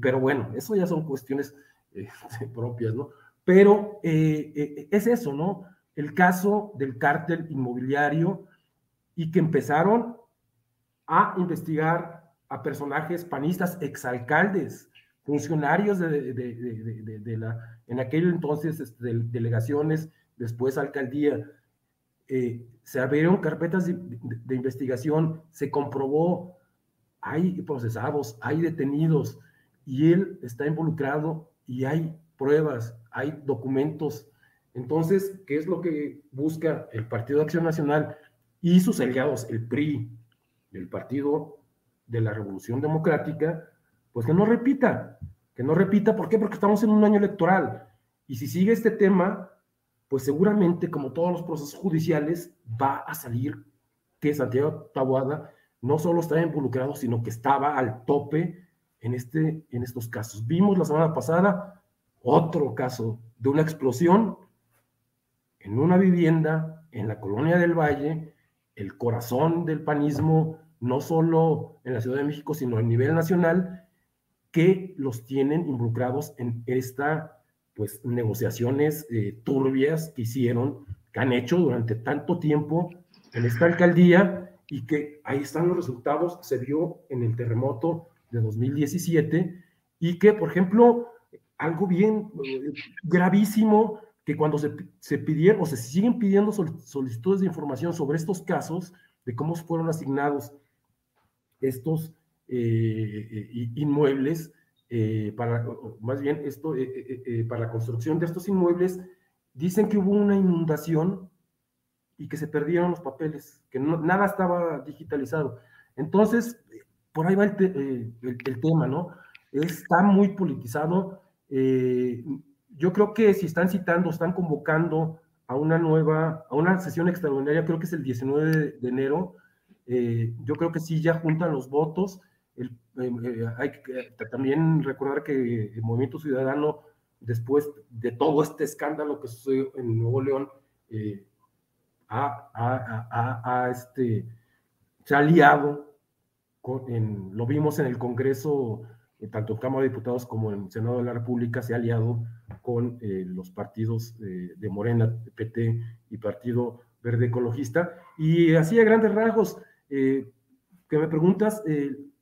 pero bueno, eso ya son cuestiones *laughs* propias, ¿no? Pero es eso, ¿no? El caso del cártel inmobiliario y que empezaron a investigar a personajes panistas, exalcaldes, funcionarios de, la, en aquel entonces este, delegaciones, después alcaldía, eh, se abrieron carpetas de, investigación, se comprobó, hay procesados, hay detenidos, y él está involucrado y hay pruebas, hay documentos. Entonces, ¿qué es lo que busca el Partido de Acción Nacional y sus aliados, el PRI, el Partido de la Revolución Democrática? pues que no repita, que no repita, ¿por qué? Porque estamos en un año electoral. Y si sigue este tema, pues seguramente, como todos los procesos judiciales, va a salir que Santiago Tabuada no solo estaba involucrado, sino que estaba al tope en, este, en estos casos. Vimos la semana pasada otro caso de una explosión en una vivienda en la colonia del Valle, el corazón del panismo, no solo en la Ciudad de México, sino a nivel nacional, que los tienen involucrados en esta, pues, negociaciones eh, turbias que hicieron, que han hecho durante tanto tiempo en esta alcaldía y que ahí están los resultados, se vio en el terremoto de 2017 y que, por ejemplo, algo bien eh, gravísimo, que cuando se, se, pidieron o se siguen pidiendo solicitudes de información sobre estos casos, de cómo fueron asignados estos eh, inmuebles, eh, para, más bien esto, eh, para la construcción de estos inmuebles, dicen que hubo una inundación y que se perdieron los papeles, que no, nada estaba digitalizado. Entonces, por ahí va el, te, el, el tema, ¿no? Está muy politizado. Yo creo que si están citando, están convocando a una nueva, a una sesión extraordinaria, creo que es el 19 de, enero, eh, yo creo que sí ya juntan los votos. El, eh, hay que también recordar que el Movimiento Ciudadano después de todo este escándalo que sucedió en Nuevo León, eh, este, se ha aliado, con, lo vimos en el Congreso, eh, tanto en Cámara de Diputados como en Senado de la República, se ha aliado con eh, los partidos de Morena, PT y Partido Verde Ecologista. Y así a grandes rasgos, que me preguntas,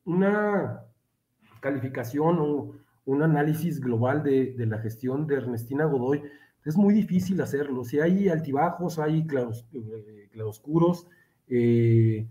una calificación o un análisis global de, la gestión de Ernestina Godoy, es muy difícil hacerlo. Si hay altibajos, hay eh, eh,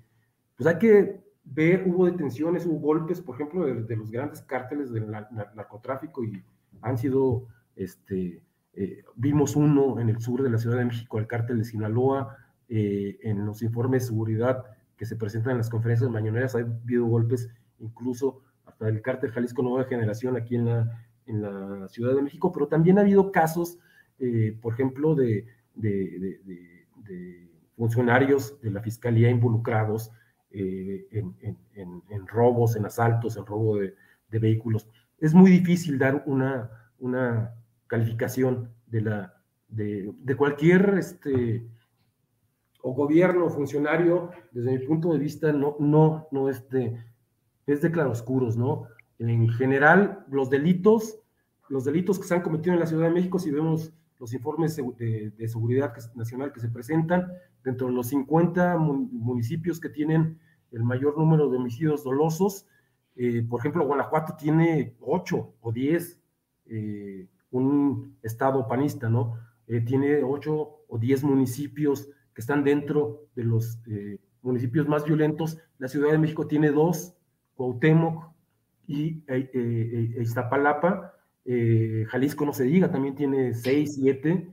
pues hay que ver, hubo detenciones, hubo golpes, por ejemplo, de, los grandes cárteles del narcotráfico y han sido, este, eh, vimos uno en el sur de la Ciudad de México, el cártel de Sinaloa, en los informes de seguridad que se presentan en las conferencias mañaneras, ha habido golpes incluso hasta el cártel Jalisco Nueva Generación aquí en la, en la Ciudad de México, pero también ha habido casos, eh, por ejemplo, de, funcionarios de la Fiscalía involucrados eh, en, robos, en asaltos, en robo de, vehículos. Es muy difícil dar una, una calificación de, la, de, cualquier este, o gobierno o funcionario, desde mi punto de vista, no, no, no, este, es de claroscuros, ¿no? En general, los delitos, los delitos que se han cometido en la Ciudad de México, si vemos los informes de, seguridad nacional que se presentan, dentro de los 50 municipios que tienen el mayor número de homicidios dolosos, eh, por ejemplo, Guanajuato tiene 8 o 10, eh, un estado panista, ¿no? Eh, tiene 8 o 10 municipios que están dentro de los municipios más violentos. La Ciudad de México tiene dos, Cuauhtémoc y eh, eh, eh, Iztapalapa. Jalisco no se diga, también tiene seis, siete,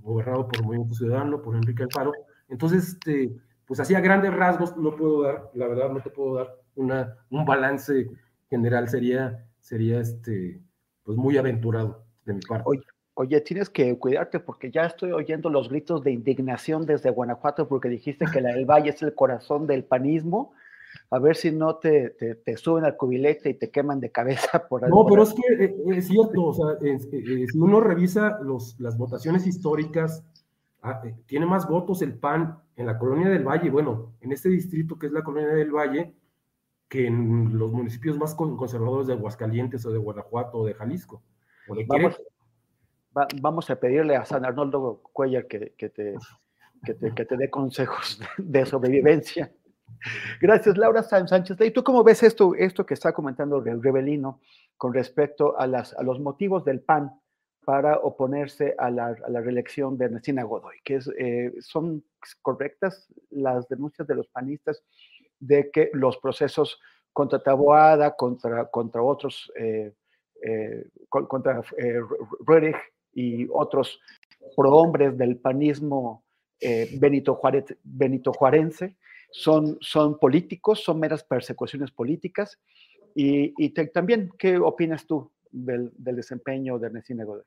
gobernado por Movimiento Ciudadano, por Enrique Alfaro. Entonces, este, pues así a grandes rasgos no puedo dar, la verdad no te puedo dar una, un balance general, sería, sería este, pues muy aventurado de mi parte. Oye, oye, tienes que cuidarte porque ya estoy oyendo los gritos de indignación desde Guanajuato porque dijiste que la del Valle es el corazón del panismo a ver si no te, te, suben al cubilete y te queman de cabeza por algo. No, pero es que eh, es cierto, o sea, eh, si uno revisa los, las votaciones históricas, ah, eh, tiene más votos el PAN en la colonia del Valle, bueno, en este distrito que es la colonia del Valle, que en los municipios más conservadores de Aguascalientes o de Guanajuato o de Jalisco. vamos, vamos, a pedirle a San Arnoldo Cuellar que, que te, que te, que te dé consejos de sobrevivencia. Gracias, Laura Sánchez. ¿Y tú cómo ves esto, esto que está comentando el Rebelino con respecto a, las, a los motivos del PAN para oponerse a la, a la reelección de Ernestina Godoy? Que es, eh, ¿Son correctas las denuncias de los panistas de que los procesos contra Taboada, contra, contra otros, eh, eh, contra Rerich y otros prohombres del panismo Benito, Juárez, Benito Juarense, son, son políticos, son meras persecuciones políticas. Y, y también, ¿qué opinas tú del, del desempeño de Ernestina Godoy?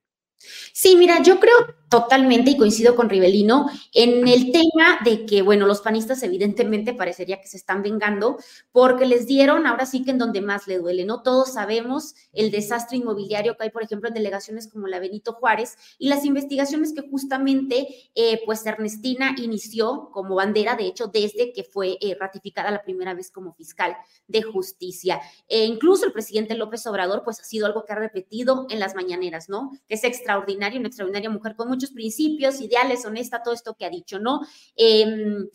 Sí, mira, yo creo totalmente y coincido con Rivelino en el tema de que, bueno, los panistas evidentemente parecería que se están vengando porque les dieron, ahora sí que en donde más le duele, ¿no? Todos sabemos el desastre inmobiliario que hay, por ejemplo, en delegaciones como la Benito Juárez y las investigaciones que justamente, eh, pues, Ernestina inició como bandera, de hecho, desde que fue eh, ratificada la primera vez como fiscal de justicia. E incluso el presidente López Obrador, pues, ha sido algo que ha repetido en las mañaneras, ¿no? Que es extraordinaria, una extraordinaria mujer con muchos principios, ideales, honesta, todo esto que ha dicho, ¿no? Em,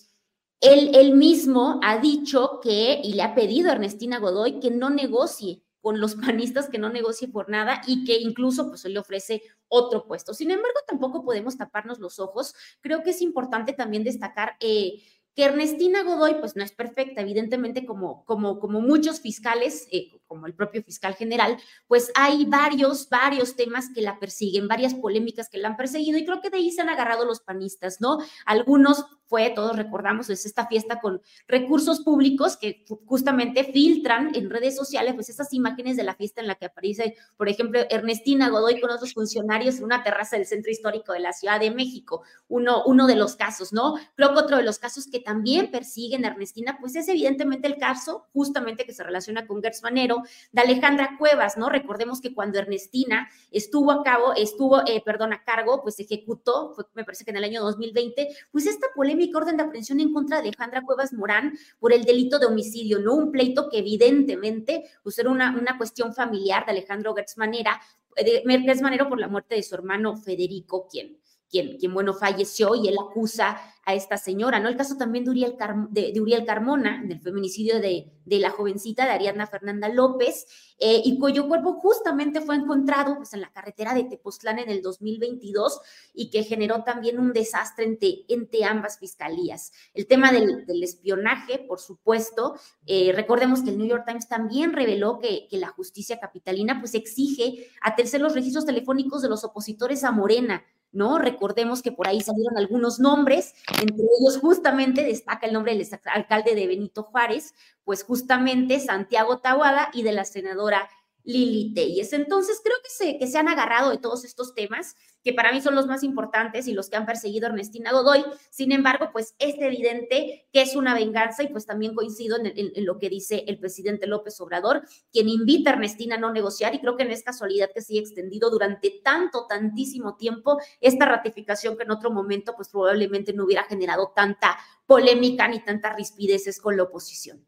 él, mismo ha dicho que, y le ha pedido a Ernestina Godoy que no negocie con los *laughs* panistas, que no negocie por nada y que incluso pues le ofrece otro puesto. Sin embargo, tampoco podemos taparnos los ojos. Creo que es importante también destacar eh, que Ernestina Godoy, pues no es perfecta, evidentemente, como, como, como muchos fiscales, eh, como el propio fiscal general, pues hay varios, varios temas que la persiguen, varias polémicas que la han perseguido y creo que de ahí se han agarrado los panistas, ¿no? Algunos fue, todos recordamos, es esta fiesta con recursos públicos que justamente filtran en redes sociales, pues esas imágenes de la fiesta en la que aparece, por ejemplo, Ernestina Godoy con otros funcionarios en una terraza del centro histórico de la Ciudad de México, uno, uno de los casos, ¿no? Creo que otro de los casos que también persiguen a Ernestina, pues es evidentemente el caso justamente que se relaciona con Gertz Manero, de Alejandra Cuevas, ¿no? Recordemos que cuando Ernestina estuvo a cabo, estuvo, eh, perdón, a cargo, pues ejecutó, me parece que en el año 2020, pues esta polémica orden de aprehensión en contra de Alejandra Cuevas Morán por el delito de homicidio, ¿no? Un pleito que evidentemente, pues era una, una cuestión familiar de Alejandro Gertz Manera, de Gertz Manero por la muerte de su hermano Federico, quien quien, quien, bueno, falleció y él acusa a esta señora, ¿no? El caso también de Uriel, de, Uriel Carmona, del feminicidio de, de, la jovencita de Ariadna Fernanda López, eh, y cuyo cuerpo justamente fue encontrado pues, en la carretera de Tepoztlán en el 2022 y que generó también un desastre entre, ambas fiscalías. El tema del, espionaje, por supuesto, eh, recordemos que el New York Times también reveló que, la justicia capitalina pues exige atercer los registros telefónicos de los opositores a Morena, ¿no? Recordemos que por ahí salieron algunos nombres, entre ellos justamente destaca el nombre del alcalde de Benito Juárez, pues justamente Santiago Tahuada y de la senadora Lili Telles. Entonces, creo que se, que se han agarrado de todos estos temas, que para mí son los más importantes y los que han perseguido Ernestina Godoy. Sin embargo, pues es evidente que es una venganza y pues también coincido en, en, lo que dice el presidente López Obrador, quien invita a Ernestina a no negociar y creo que no es casualidad que se haya extendido durante tanto, tantísimo tiempo esta ratificación que en otro momento pues probablemente no hubiera generado tanta polémica ni tantas rispideces con la oposición.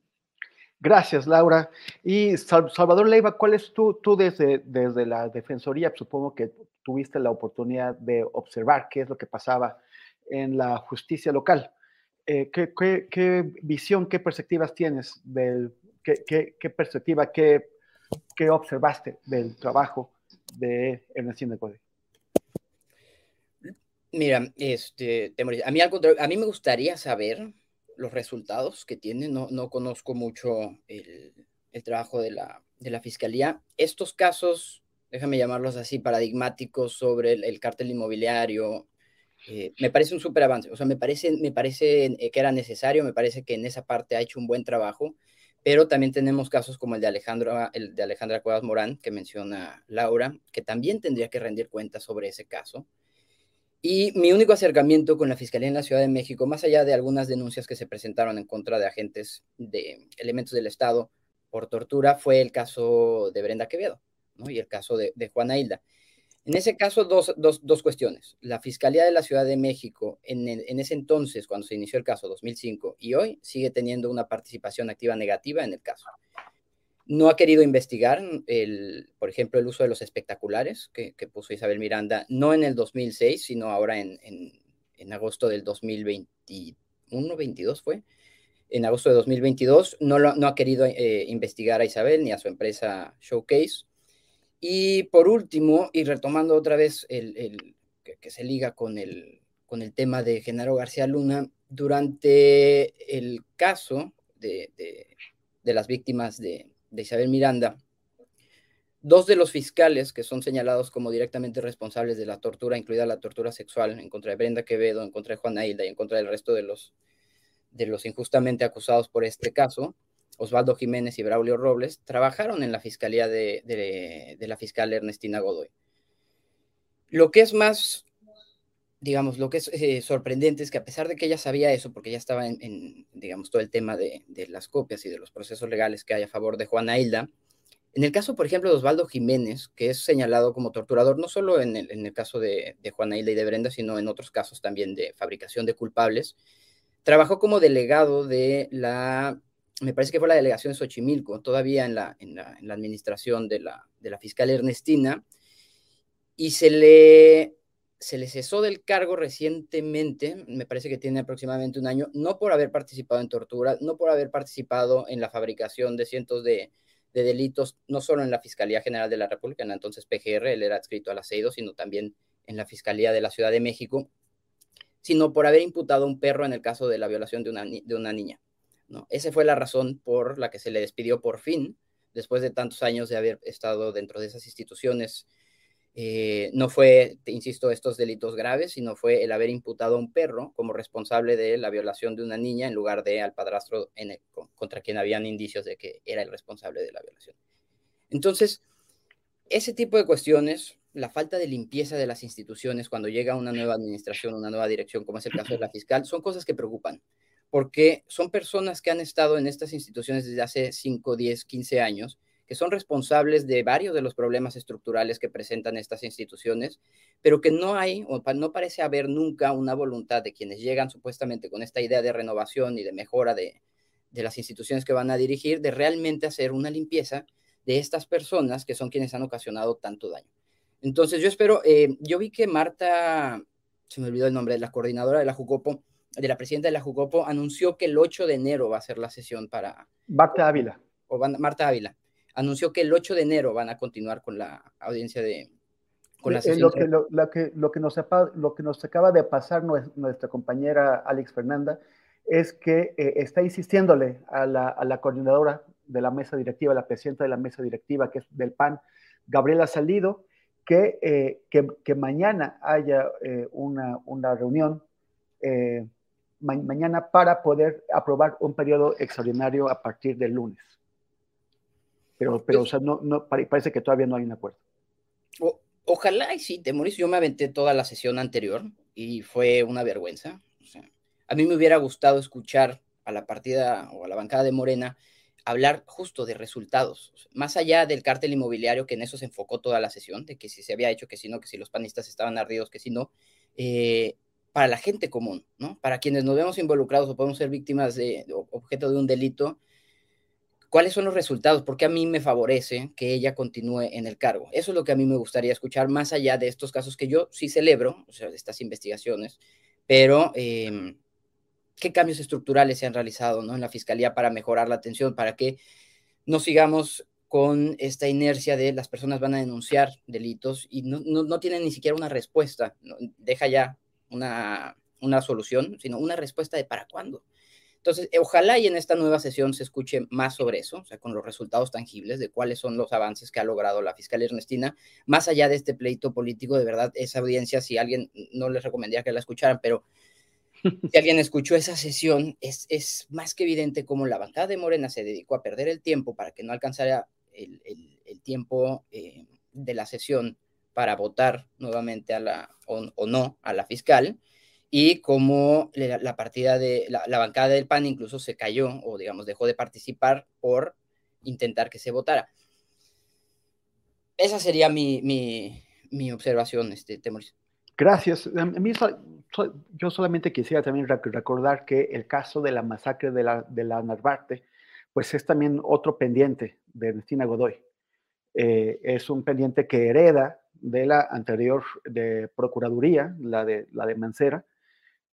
Gracias, Laura. Y Salvador Leiva, ¿cuál es tú, tú desde, desde la Defensoría? Supongo que tuviste la oportunidad de observar qué es lo que pasaba en la justicia local. Eh, ¿qué, qué, qué, visión, qué perspectivas tienes del, qué, qué perspectiva, qué, qué, observaste del trabajo de Ernestina Code? Mira, este, a mí, a mí me gustaría saber los resultados que tiene. No, no conozco mucho el, el trabajo de la, de la, fiscalía. Estos casos, déjame llamarlos así, paradigmáticos sobre el, el cártel inmobiliario, eh, me parece un súper avance. O sea, me parece, me parece eh, que era necesario, me parece que en esa parte ha hecho un buen trabajo, pero también tenemos casos como el de, Alejandro, el de Alejandra Cuevas Morán, que menciona Laura, que también tendría que rendir cuentas sobre ese caso. Y mi único acercamiento con la Fiscalía en la Ciudad de México, más allá de algunas denuncias que se presentaron en contra de agentes de elementos del Estado por tortura, fue el caso de Brenda Quevedo y el caso de, de Juana Hilda. En ese caso, dos, dos, dos, cuestiones. La Fiscalía de la Ciudad de México, en, en, ese entonces, cuando se inició el caso, 2005, y hoy, sigue teniendo una participación activa negativa en el caso no ha querido investigar, el, por ejemplo, el uso de los espectaculares que, puso Isabel Miranda, no en el 2006, sino ahora en, en, agosto del 2021, 22 fue. En agosto de 2022 no, no ha querido eh, investigar a Isabel ni a su empresa Showcase. Y por último, y retomando otra vez el que, se liga con el, con el tema de Genaro García Luna, durante el caso de, de las víctimas de, de Isabel Miranda, dos de los fiscales que son señalados como directamente responsables de la tortura, incluida la tortura sexual en contra de Brenda Quevedo, en contra de Juana Hilda y en contra del resto de los, de los injustamente acusados por este caso, Osvaldo Jiménez y Braulio Robles, trabajaron en la fiscalía de, la fiscal Ernestina Godoy. Lo que es más, digamos, lo que es eh, sorprendente es que a pesar de que ella sabía eso, porque ella estaba en, digamos, todo el tema de, las copias y de los procesos legales que hay a favor de Juana Hilda, en el caso, por ejemplo, de Osvaldo Jiménez, que es señalado como torturador, no solo en el, caso de, de, Juana Hilda y de Brenda, sino en otros casos también de fabricación de culpables, trabajó como delegado de la, me parece que fue la delegación de Xochimilco, todavía en la, en la, en la administración de la, de la fiscal Ernestina, y se le se le cesó del cargo recientemente, me parece que tiene aproximadamente un año, no por haber participado en tortura, no por haber participado en la fabricación de cientos de, delitos, no solo en la Fiscalía General de la República, en entonces PGR, él era adscrito al aceido, sino también en la Fiscalía de la Ciudad de México, sino por haber imputado a un perro en el caso de la violación de una, de una niña. ¿no? Esa fue la razón por la que se le despidió por fin, después de tantos años de haber estado dentro de esas instituciones eh, no fue, insisto, estos delitos graves, sino fue el haber imputado a un perro como responsable de la violación de una niña en lugar de al padrastro contra quien habían indicios de que era el responsable de la violación. Entonces, ese tipo de cuestiones, la falta de limpieza de las instituciones cuando llega una nueva administración, una nueva dirección, como es el caso de la fiscal, son cosas que preocupan, porque son personas que han estado en estas instituciones desde hace 5, 10, 15 años que son responsables de varios de los problemas estructurales que presentan estas instituciones, pero que no hay o no parece haber nunca una voluntad de quienes llegan supuestamente con esta idea de renovación y de mejora de, de las instituciones que van a dirigir, de realmente hacer una limpieza de estas personas que son quienes han ocasionado tanto daño. Entonces yo espero, eh, yo vi que Marta, se me olvidó el nombre, la coordinadora de la Jucopo, de la presidenta de la Jucopo, anunció que el 8 de enero va a ser la sesión para... Marta Ávila. O Marta Ávila. Anunció que el 8 de enero van a continuar con la audiencia de... Con la eh, sesión lo, que, lo, que, lo, que nos, lo que nos acaba de pasar nuestra compañera Alex Fernanda es que eh, está insistiéndole a la, a la, coordinadora de la mesa directiva, la presidenta de la mesa directiva, que es del PAN, Gabriela Salido, que, eh, que, que mañana haya eh, una, una, reunión, ma mañana para poder aprobar un periodo extraordinario a partir del lunes. Pero, pero o sea, no, no, parece que todavía no hay un acuerdo. O, ojalá y sí, morís. Yo me aventé toda la sesión anterior y fue una vergüenza. O sea, a mí me hubiera gustado escuchar a la partida o a la bancada de Morena hablar justo de resultados, más allá del cártel inmobiliario, que en eso se enfocó toda la sesión, de que si se había hecho, que si no, que si los panistas estaban ardidos, que si no, eh, para la gente común, ¿no? Para quienes nos vemos involucrados o podemos ser víctimas de, objeto de un delito, ¿cuáles son los resultados? Porque a mí me favorece que ella continúe en el cargo. Eso es lo que a mí me gustaría escuchar, más allá de estos casos que yo sí celebro, o sea, de estas investigaciones, pero... Eh, qué cambios estructurales se han realizado ¿no? en la Fiscalía para mejorar la atención, para que no sigamos con esta inercia de las personas van a denunciar delitos y no, no, tienen ni siquiera una respuesta, deja ya una, una solución, sino una respuesta de para cuándo. Entonces, ojalá y en esta nueva sesión se escuche más sobre eso, o sea, con los resultados tangibles de cuáles son los avances que ha logrado la fiscal Ernestina, más allá de este pleito político, de verdad, esa audiencia, si alguien no les recomendaría que la escucharan, pero *laughs* si alguien escuchó esa sesión, es, es, más que evidente cómo la bancada de Morena se dedicó a perder el tiempo para que no alcanzara el, el, tiempo eh, de la sesión para votar nuevamente a la, o, no a la fiscal, y cómo la, partida de la, la, bancada del PAN incluso se cayó o, digamos, dejó de participar por intentar que se votara. Esa sería mi, mi, mi observación, este, Temoris. Gracias. A mí, yo solamente quisiera también recordar que el caso de la masacre de la, de la Narvarte, pues es también otro pendiente de Ernestina Godoy. Eh, es un pendiente que hereda de la anterior de Procuraduría, la de, la de Mancera,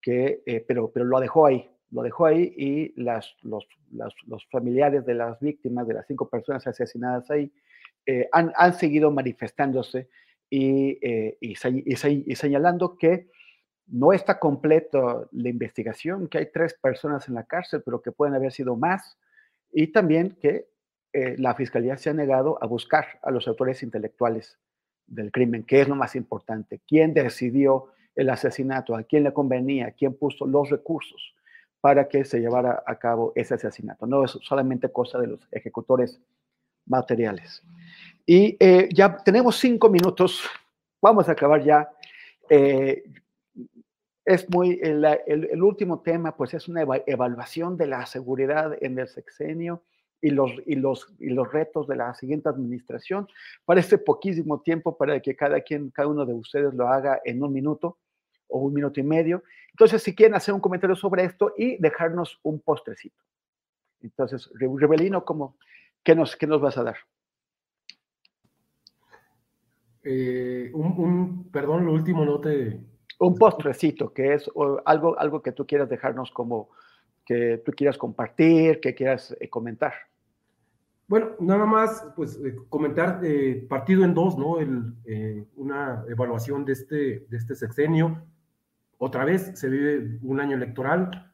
que, eh, pero, pero lo dejó ahí, lo dejó ahí y las, los, los, familiares de las víctimas, de las cinco personas asesinadas ahí, eh, han, han, seguido manifestándose y, y, y señalando que no está completo la investigación, que hay tres personas en la cárcel, pero que pueden haber sido más, y también que eh, la fiscalía se ha negado a buscar a los autores intelectuales del crimen, que es lo más importante. ¿Quién decidió el asesinato? ¿A quién le convenía? ¿Quién puso los recursos para que se llevara a cabo ese asesinato? No es solamente cosa de los ejecutores materiales. Y eh, ya tenemos cinco minutos. Vamos a acabar ya. Eh, es muy, el, el, último tema, pues es una evaluación de la seguridad en el sexenio y los, y, los, y los retos de la siguiente administración. Parece poquísimo tiempo para que cada quien, cada uno de ustedes lo haga en un minuto o un minuto y medio. Entonces, si quieren hacer un comentario sobre esto y dejarnos un postrecito. Entonces, Rebelino, ¿cómo, qué, nos, ¿qué nos vas a dar? Eh, un, un, perdón, lo último no te, un postrecito, que es algo, algo que tú quieras dejarnos como que tú quieras compartir, que quieras eh, comentar. Bueno, nada más, pues eh, comentar eh, partido en dos, ¿no? El, una evaluación de este, de este sexenio. Otra vez se vive un año electoral.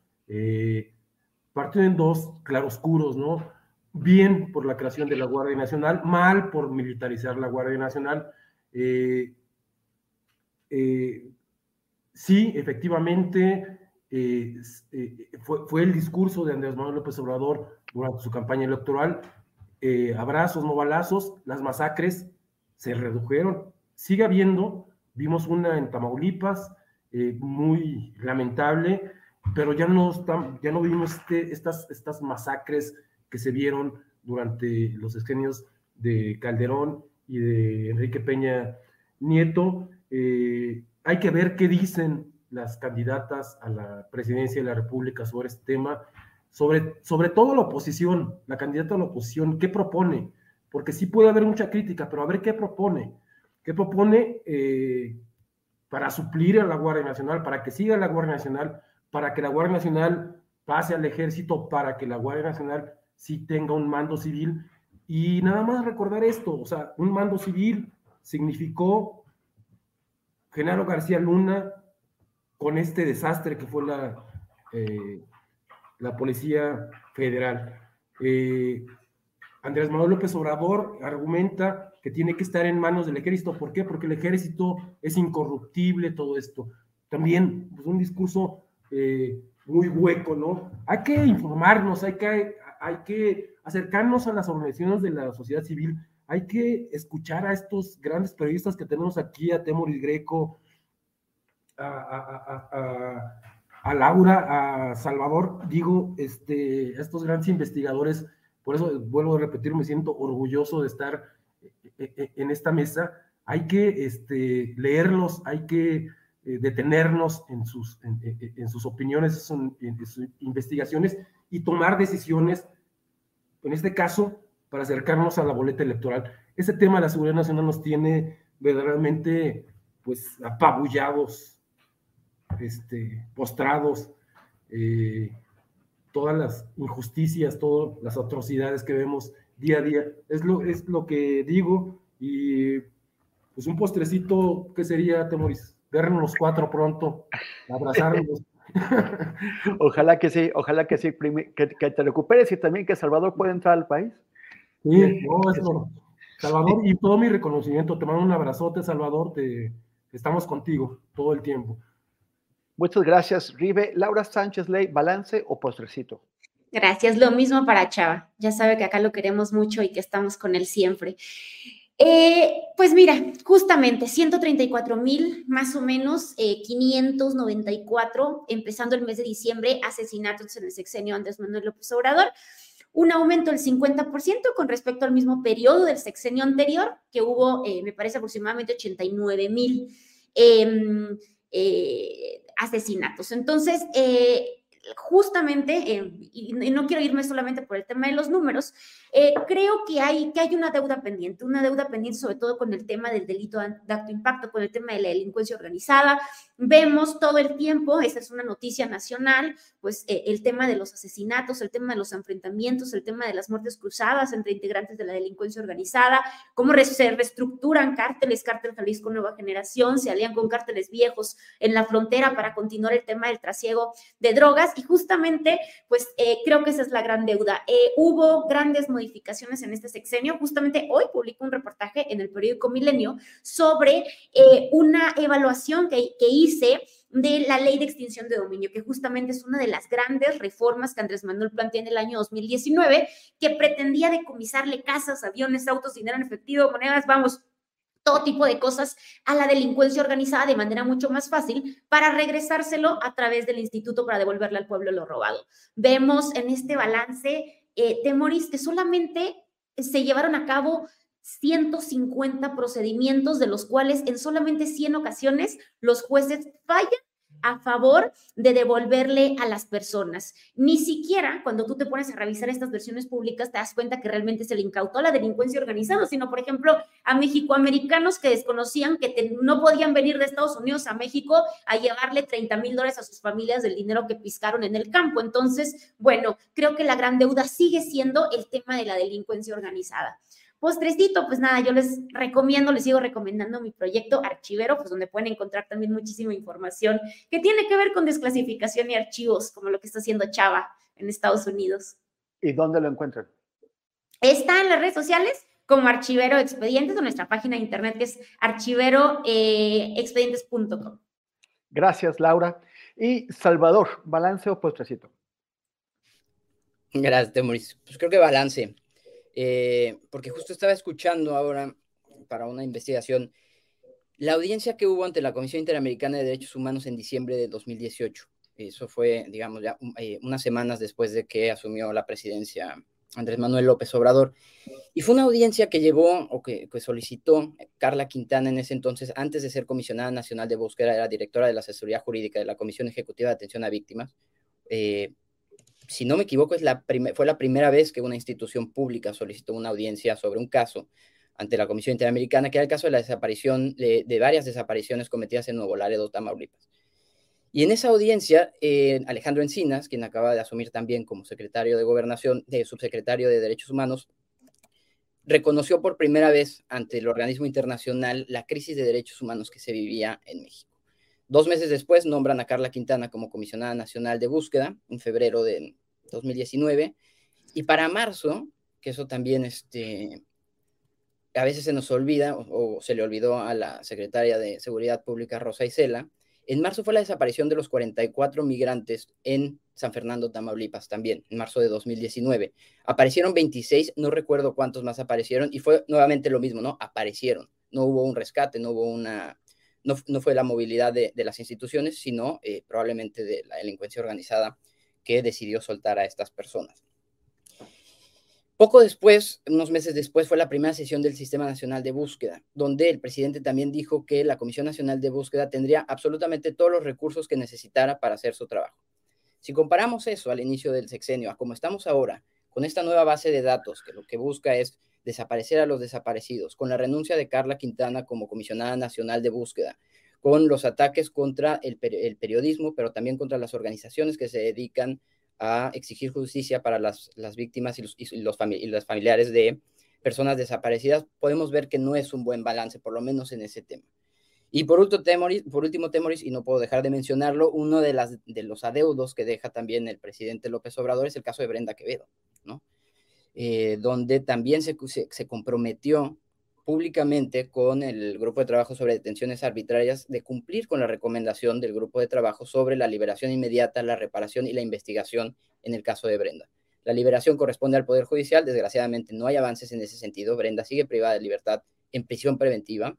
partido en dos, claroscuros, ¿no? Bien por la creación de la Guardia Nacional, mal por militarizar la Guardia Nacional. Eh, sí, efectivamente, eh, eh, fue, el discurso de Andrés Manuel López Obrador durante su campaña electoral. Eh, abrazos, no balazos, las masacres se redujeron. Sigue habiendo, vimos una en Tamaulipas, muy lamentable, pero ya no, ya no vimos este, estas, estas masacres que se vieron durante los escenios de Calderón y de Enrique Peña Nieto. Eh, hay que ver qué dicen las candidatas a la presidencia de la República sobre este tema, sobre, sobre todo la oposición, la candidata a la oposición, qué propone, porque sí puede haber mucha crítica, pero a ver qué propone, qué propone eh, para suplir a la Guardia Nacional, para que siga la Guardia Nacional, para que la Guardia Nacional pase al ejército, para que la Guardia Nacional sí tenga un mando civil. Y nada más recordar esto, o sea, un mando civil significó Genaro García Luna con este desastre que fue la, eh, la Policía Federal. Eh, Andrés Manuel López Obrador argumenta que tiene que estar en manos del ejército. ¿Por qué? Porque el ejército es incorruptible, todo esto. También, pues un discurso eh, muy hueco, ¿no? Hay que informarnos, hay que, hay que acercarnos a las organizaciones de la sociedad civil, hay que escuchar a estos grandes periodistas que tenemos aquí, a Temoris Greco, a, Laura, a Salvador, digo, este, estos grandes investigadores, por eso vuelvo a repetir, me siento orgulloso de estar en esta mesa. Hay que este, leerlos, hay que eh, detenernos en sus, en, sus opiniones, en sus investigaciones y tomar decisiones, en este caso, para acercarnos a la boleta electoral. Ese tema de la seguridad nacional nos tiene verdaderamente pues apabullados, este, postrados, eh, todas las injusticias, todas las atrocidades que vemos día a día. Es lo, es lo que digo y pues un postrecito, ¿qué sería, Temoris? Vernos los cuatro pronto, abrazarnos. *laughs* ojalá que sí, ojalá que sí, que, te recuperes y también que Salvador pueda entrar al país. Sí, no, Salvador, y todo mi reconocimiento, te mando un abrazote, Salvador, te, estamos contigo todo el tiempo. Muchas gracias, Rive. Laura Sánchez Ley, balance o postrecito. Gracias, lo mismo para Chava. Ya sabe que acá lo queremos mucho y que estamos con él siempre. Eh, pues mira, justamente 134 mil, más o menos 594, eh, empezando el mes de diciembre, asesinatos en el sexenio Andrés Manuel López Obrador. Un aumento del 50% con respecto al mismo periodo del sexenio anterior, que hubo, eh, me parece, aproximadamente 89 mil. Em, asesinatos. Entonces, eh, justamente, eh, y, no quiero irme solamente por el tema de los números, eh, creo que hay, que hay una deuda pendiente, una deuda pendiente sobre todo con el tema del delito de acto impacto, con el tema de la delincuencia organizada. Vemos todo el tiempo, esa es una noticia nacional, pues eh, el tema de los asesinatos, el tema de los enfrentamientos, el tema de las muertes cruzadas entre integrantes de la delincuencia organizada, cómo se reestructuran cárteles, cártel Jalisco Nueva Generación, se alían con cárteles viejos en la frontera para continuar el tema del trasiego de drogas y justamente, pues eh, creo que esa es la gran deuda. hubo grandes modificaciones en este sexenio. Justamente hoy publico un reportaje en el periódico Milenio sobre eh, una evaluación que, que hice de la ley de extinción de dominio, que justamente es una de las grandes reformas que Andrés Manuel plantea en el año 2019, que pretendía decomisarle casas, aviones, autos, dinero en efectivo, monedas, vamos, todo tipo de cosas a la delincuencia organizada de manera mucho más fácil para regresárselo a través del instituto para devolverle al pueblo lo robado. Vemos en este balance eh, Temoris, que solamente se llevaron a cabo 150 procedimientos, de los cuales en solamente 100 ocasiones los jueces fallan a favor de devolverle a las personas. Ni siquiera cuando tú te pones a revisar estas versiones públicas te das cuenta que realmente se le incautó a la delincuencia organizada, sino, por ejemplo, a mexicoamericanos que desconocían que no podían venir de Estados Unidos a México a llevarle 30 mil dólares a sus familias del dinero que piscaron en el campo. Entonces, bueno, creo que la gran deuda sigue siendo el tema de la delincuencia organizada. Postrecito, pues nada, yo les recomiendo, les sigo recomendando mi proyecto Archivero, pues donde pueden encontrar también muchísima información que tiene que ver con desclasificación y archivos, como lo que está haciendo Chava en Estados Unidos. ¿Y dónde lo encuentran? Está en las redes sociales como Archivero Expedientes o nuestra página de internet que es archiveroexpedientes.com. Eh, Gracias, Laura. Y Salvador, ¿balance o postrecito? Gracias, Mauricio. Pues creo que balance. Eh, porque justo estaba escuchando ahora para una investigación la audiencia que hubo ante la Comisión Interamericana de Derechos Humanos en diciembre de 2018. Eso fue, digamos, ya eh, unas semanas después de que asumió la presidencia Andrés Manuel López Obrador. Y fue una audiencia que llevó o que, solicitó Carla Quintana en ese entonces, antes de ser comisionada nacional de búsqueda, era directora de la asesoría jurídica de la Comisión Ejecutiva de Atención a Víctimas. Eh, si no me equivoco, es la fue la primera vez que una institución pública solicitó una audiencia sobre un caso ante la Comisión Interamericana, que era el caso de la desaparición de, varias desapariciones cometidas en Nuevo Laredo, Tamaulipas. Y en esa audiencia, eh, Alejandro Encinas, quien acaba de asumir también como secretario de Gobernación, de subsecretario de Derechos Humanos, reconoció por primera vez ante el organismo internacional la crisis de derechos humanos que se vivía en México. Dos meses después nombran a Carla Quintana como comisionada nacional de búsqueda en febrero de 2019 y para marzo, que eso también este, a veces se nos olvida o, se le olvidó a la secretaria de Seguridad Pública Rosa Isela, en marzo fue la desaparición de los 44 migrantes en San Fernando, Tamaulipas, también, en marzo de 2019. Aparecieron 26, no recuerdo cuántos más aparecieron, y fue nuevamente lo mismo, ¿no? Aparecieron. No hubo un rescate, no hubo una. No, fue la movilidad de, las instituciones, sino eh, probablemente de la delincuencia organizada que decidió soltar a estas personas. Poco después, unos meses después, fue la primera sesión del Sistema Nacional de Búsqueda, donde el presidente también dijo que la Comisión Nacional de Búsqueda tendría absolutamente todos los recursos que necesitara para hacer su trabajo. Si comparamos eso al inicio del sexenio a como estamos ahora, con esta nueva base de datos que lo que busca es desaparecer a los desaparecidos, con la renuncia de Carla Quintana como comisionada nacional de búsqueda, con los ataques contra el, periodismo, pero también contra las organizaciones que se dedican a exigir justicia para las, víctimas y los, y los familiares de personas desaparecidas, podemos ver que no es un buen balance, por lo menos en ese tema. Y por último, Temoris, por último, Temoris, y no puedo dejar de mencionarlo, uno de, las, de los adeudos que deja también el presidente López Obrador es el caso de Brenda Quevedo, ¿no? Eh, donde también se, se, comprometió públicamente con el grupo de trabajo sobre detenciones arbitrarias de cumplir con la recomendación del grupo de trabajo sobre la liberación inmediata, la reparación y la investigación en el caso de Brenda. La liberación corresponde al Poder Judicial, desgraciadamente no hay avances en ese sentido, Brenda sigue privada de libertad en prisión preventiva,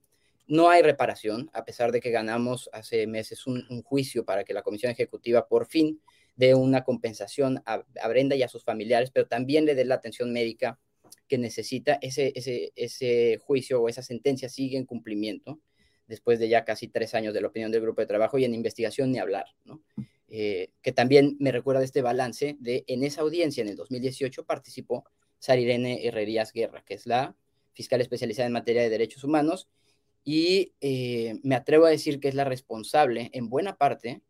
no hay reparación, a pesar de que ganamos hace meses un, juicio para que la Comisión Ejecutiva por fin dé una compensación a, Brenda y a sus familiares, pero también le dé la atención médica que necesita, ese, ese, ese juicio o esa sentencia sigue en cumplimiento después de ya casi tres años de la opinión del grupo de trabajo y en investigación ni hablar, ¿no? Eh, que también me recuerda este balance de en esa audiencia en el 2018 participó Sarirene Herrerías Guerra, que es la fiscal especializada en materia de derechos humanos y eh, me atrevo a decir que es la responsable en buena parte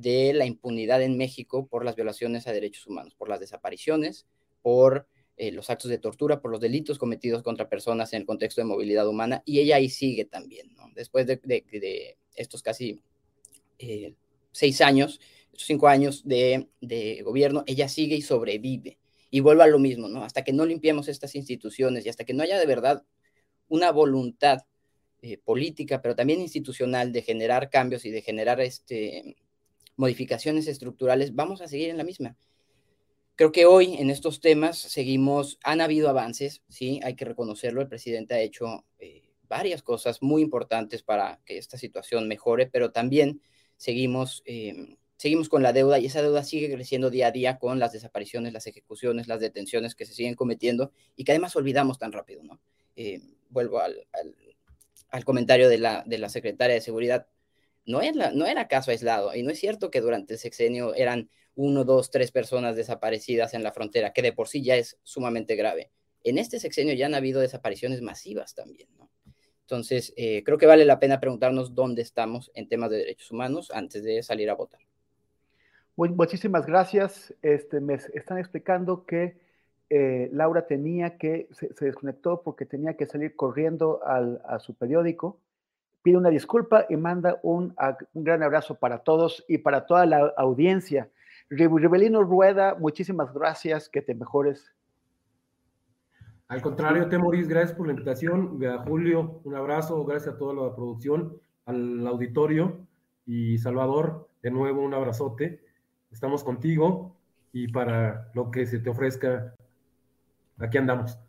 de la impunidad en México por las violaciones a derechos humanos, por las desapariciones, por eh, los actos de tortura, por los delitos cometidos contra personas en el contexto de movilidad humana, y ella ahí sigue también, ¿no? Después de, estos casi eh, seis años, cinco años de, gobierno, ella sigue y sobrevive. Y vuelve a lo mismo, ¿no? Hasta que no limpiemos estas instituciones y hasta que no haya de verdad una voluntad eh, política, pero también institucional de generar cambios y de generar este, modificaciones estructurales, vamos a seguir en la misma. Creo que hoy en estos temas seguimos, han habido avances, sí, hay que reconocerlo, el presidente ha hecho eh, varias cosas muy importantes para que esta situación mejore, pero también seguimos, em, seguimos con la deuda y esa deuda sigue creciendo día a día con las desapariciones, las ejecuciones, las detenciones que se siguen cometiendo y que además olvidamos tan rápido, ¿no? Eh, vuelvo al, al, comentario de la, de la secretaria de Seguridad, no, era caso aislado y no es cierto que durante el sexenio eran uno, dos, tres personas desaparecidas en la frontera, que de por sí ya es sumamente grave. En este sexenio ya han habido desapariciones masivas también, ¿no? Entonces, eh, creo que vale la pena preguntarnos dónde estamos en temas de derechos humanos antes de salir a votar. muchísimas gracias. Este, me están explicando que eh, Laura tenía que, se, desconectó porque tenía que salir corriendo a su periódico. Pide una disculpa y manda un, un gran abrazo para todos y para toda la audiencia. Rebelino Rueda, muchísimas gracias, que te mejores. Al contrario, Temoris, gracias por la invitación. A Julio, un abrazo, gracias a toda la producción, al auditorio y Salvador, de nuevo un abrazote. Estamos contigo y para lo que se te ofrezca, aquí andamos.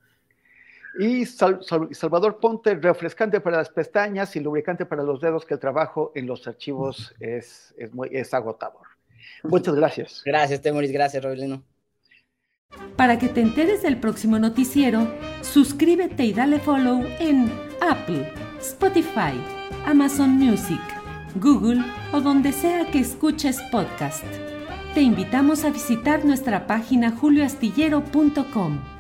Y Salvador Ponte, refrescante para las pestañas y lubricante para los dedos, que el trabajo en los archivos es, es muy, es agotador. Muchas gracias. Gracias, Temoris. Gracias, Robelino. Para que te enteres del próximo noticiero, suscríbete y dale follow en Apple, Spotify, Amazon Music, Google o donde sea que escuches podcast. Te invitamos a visitar nuestra página julioastillero.com.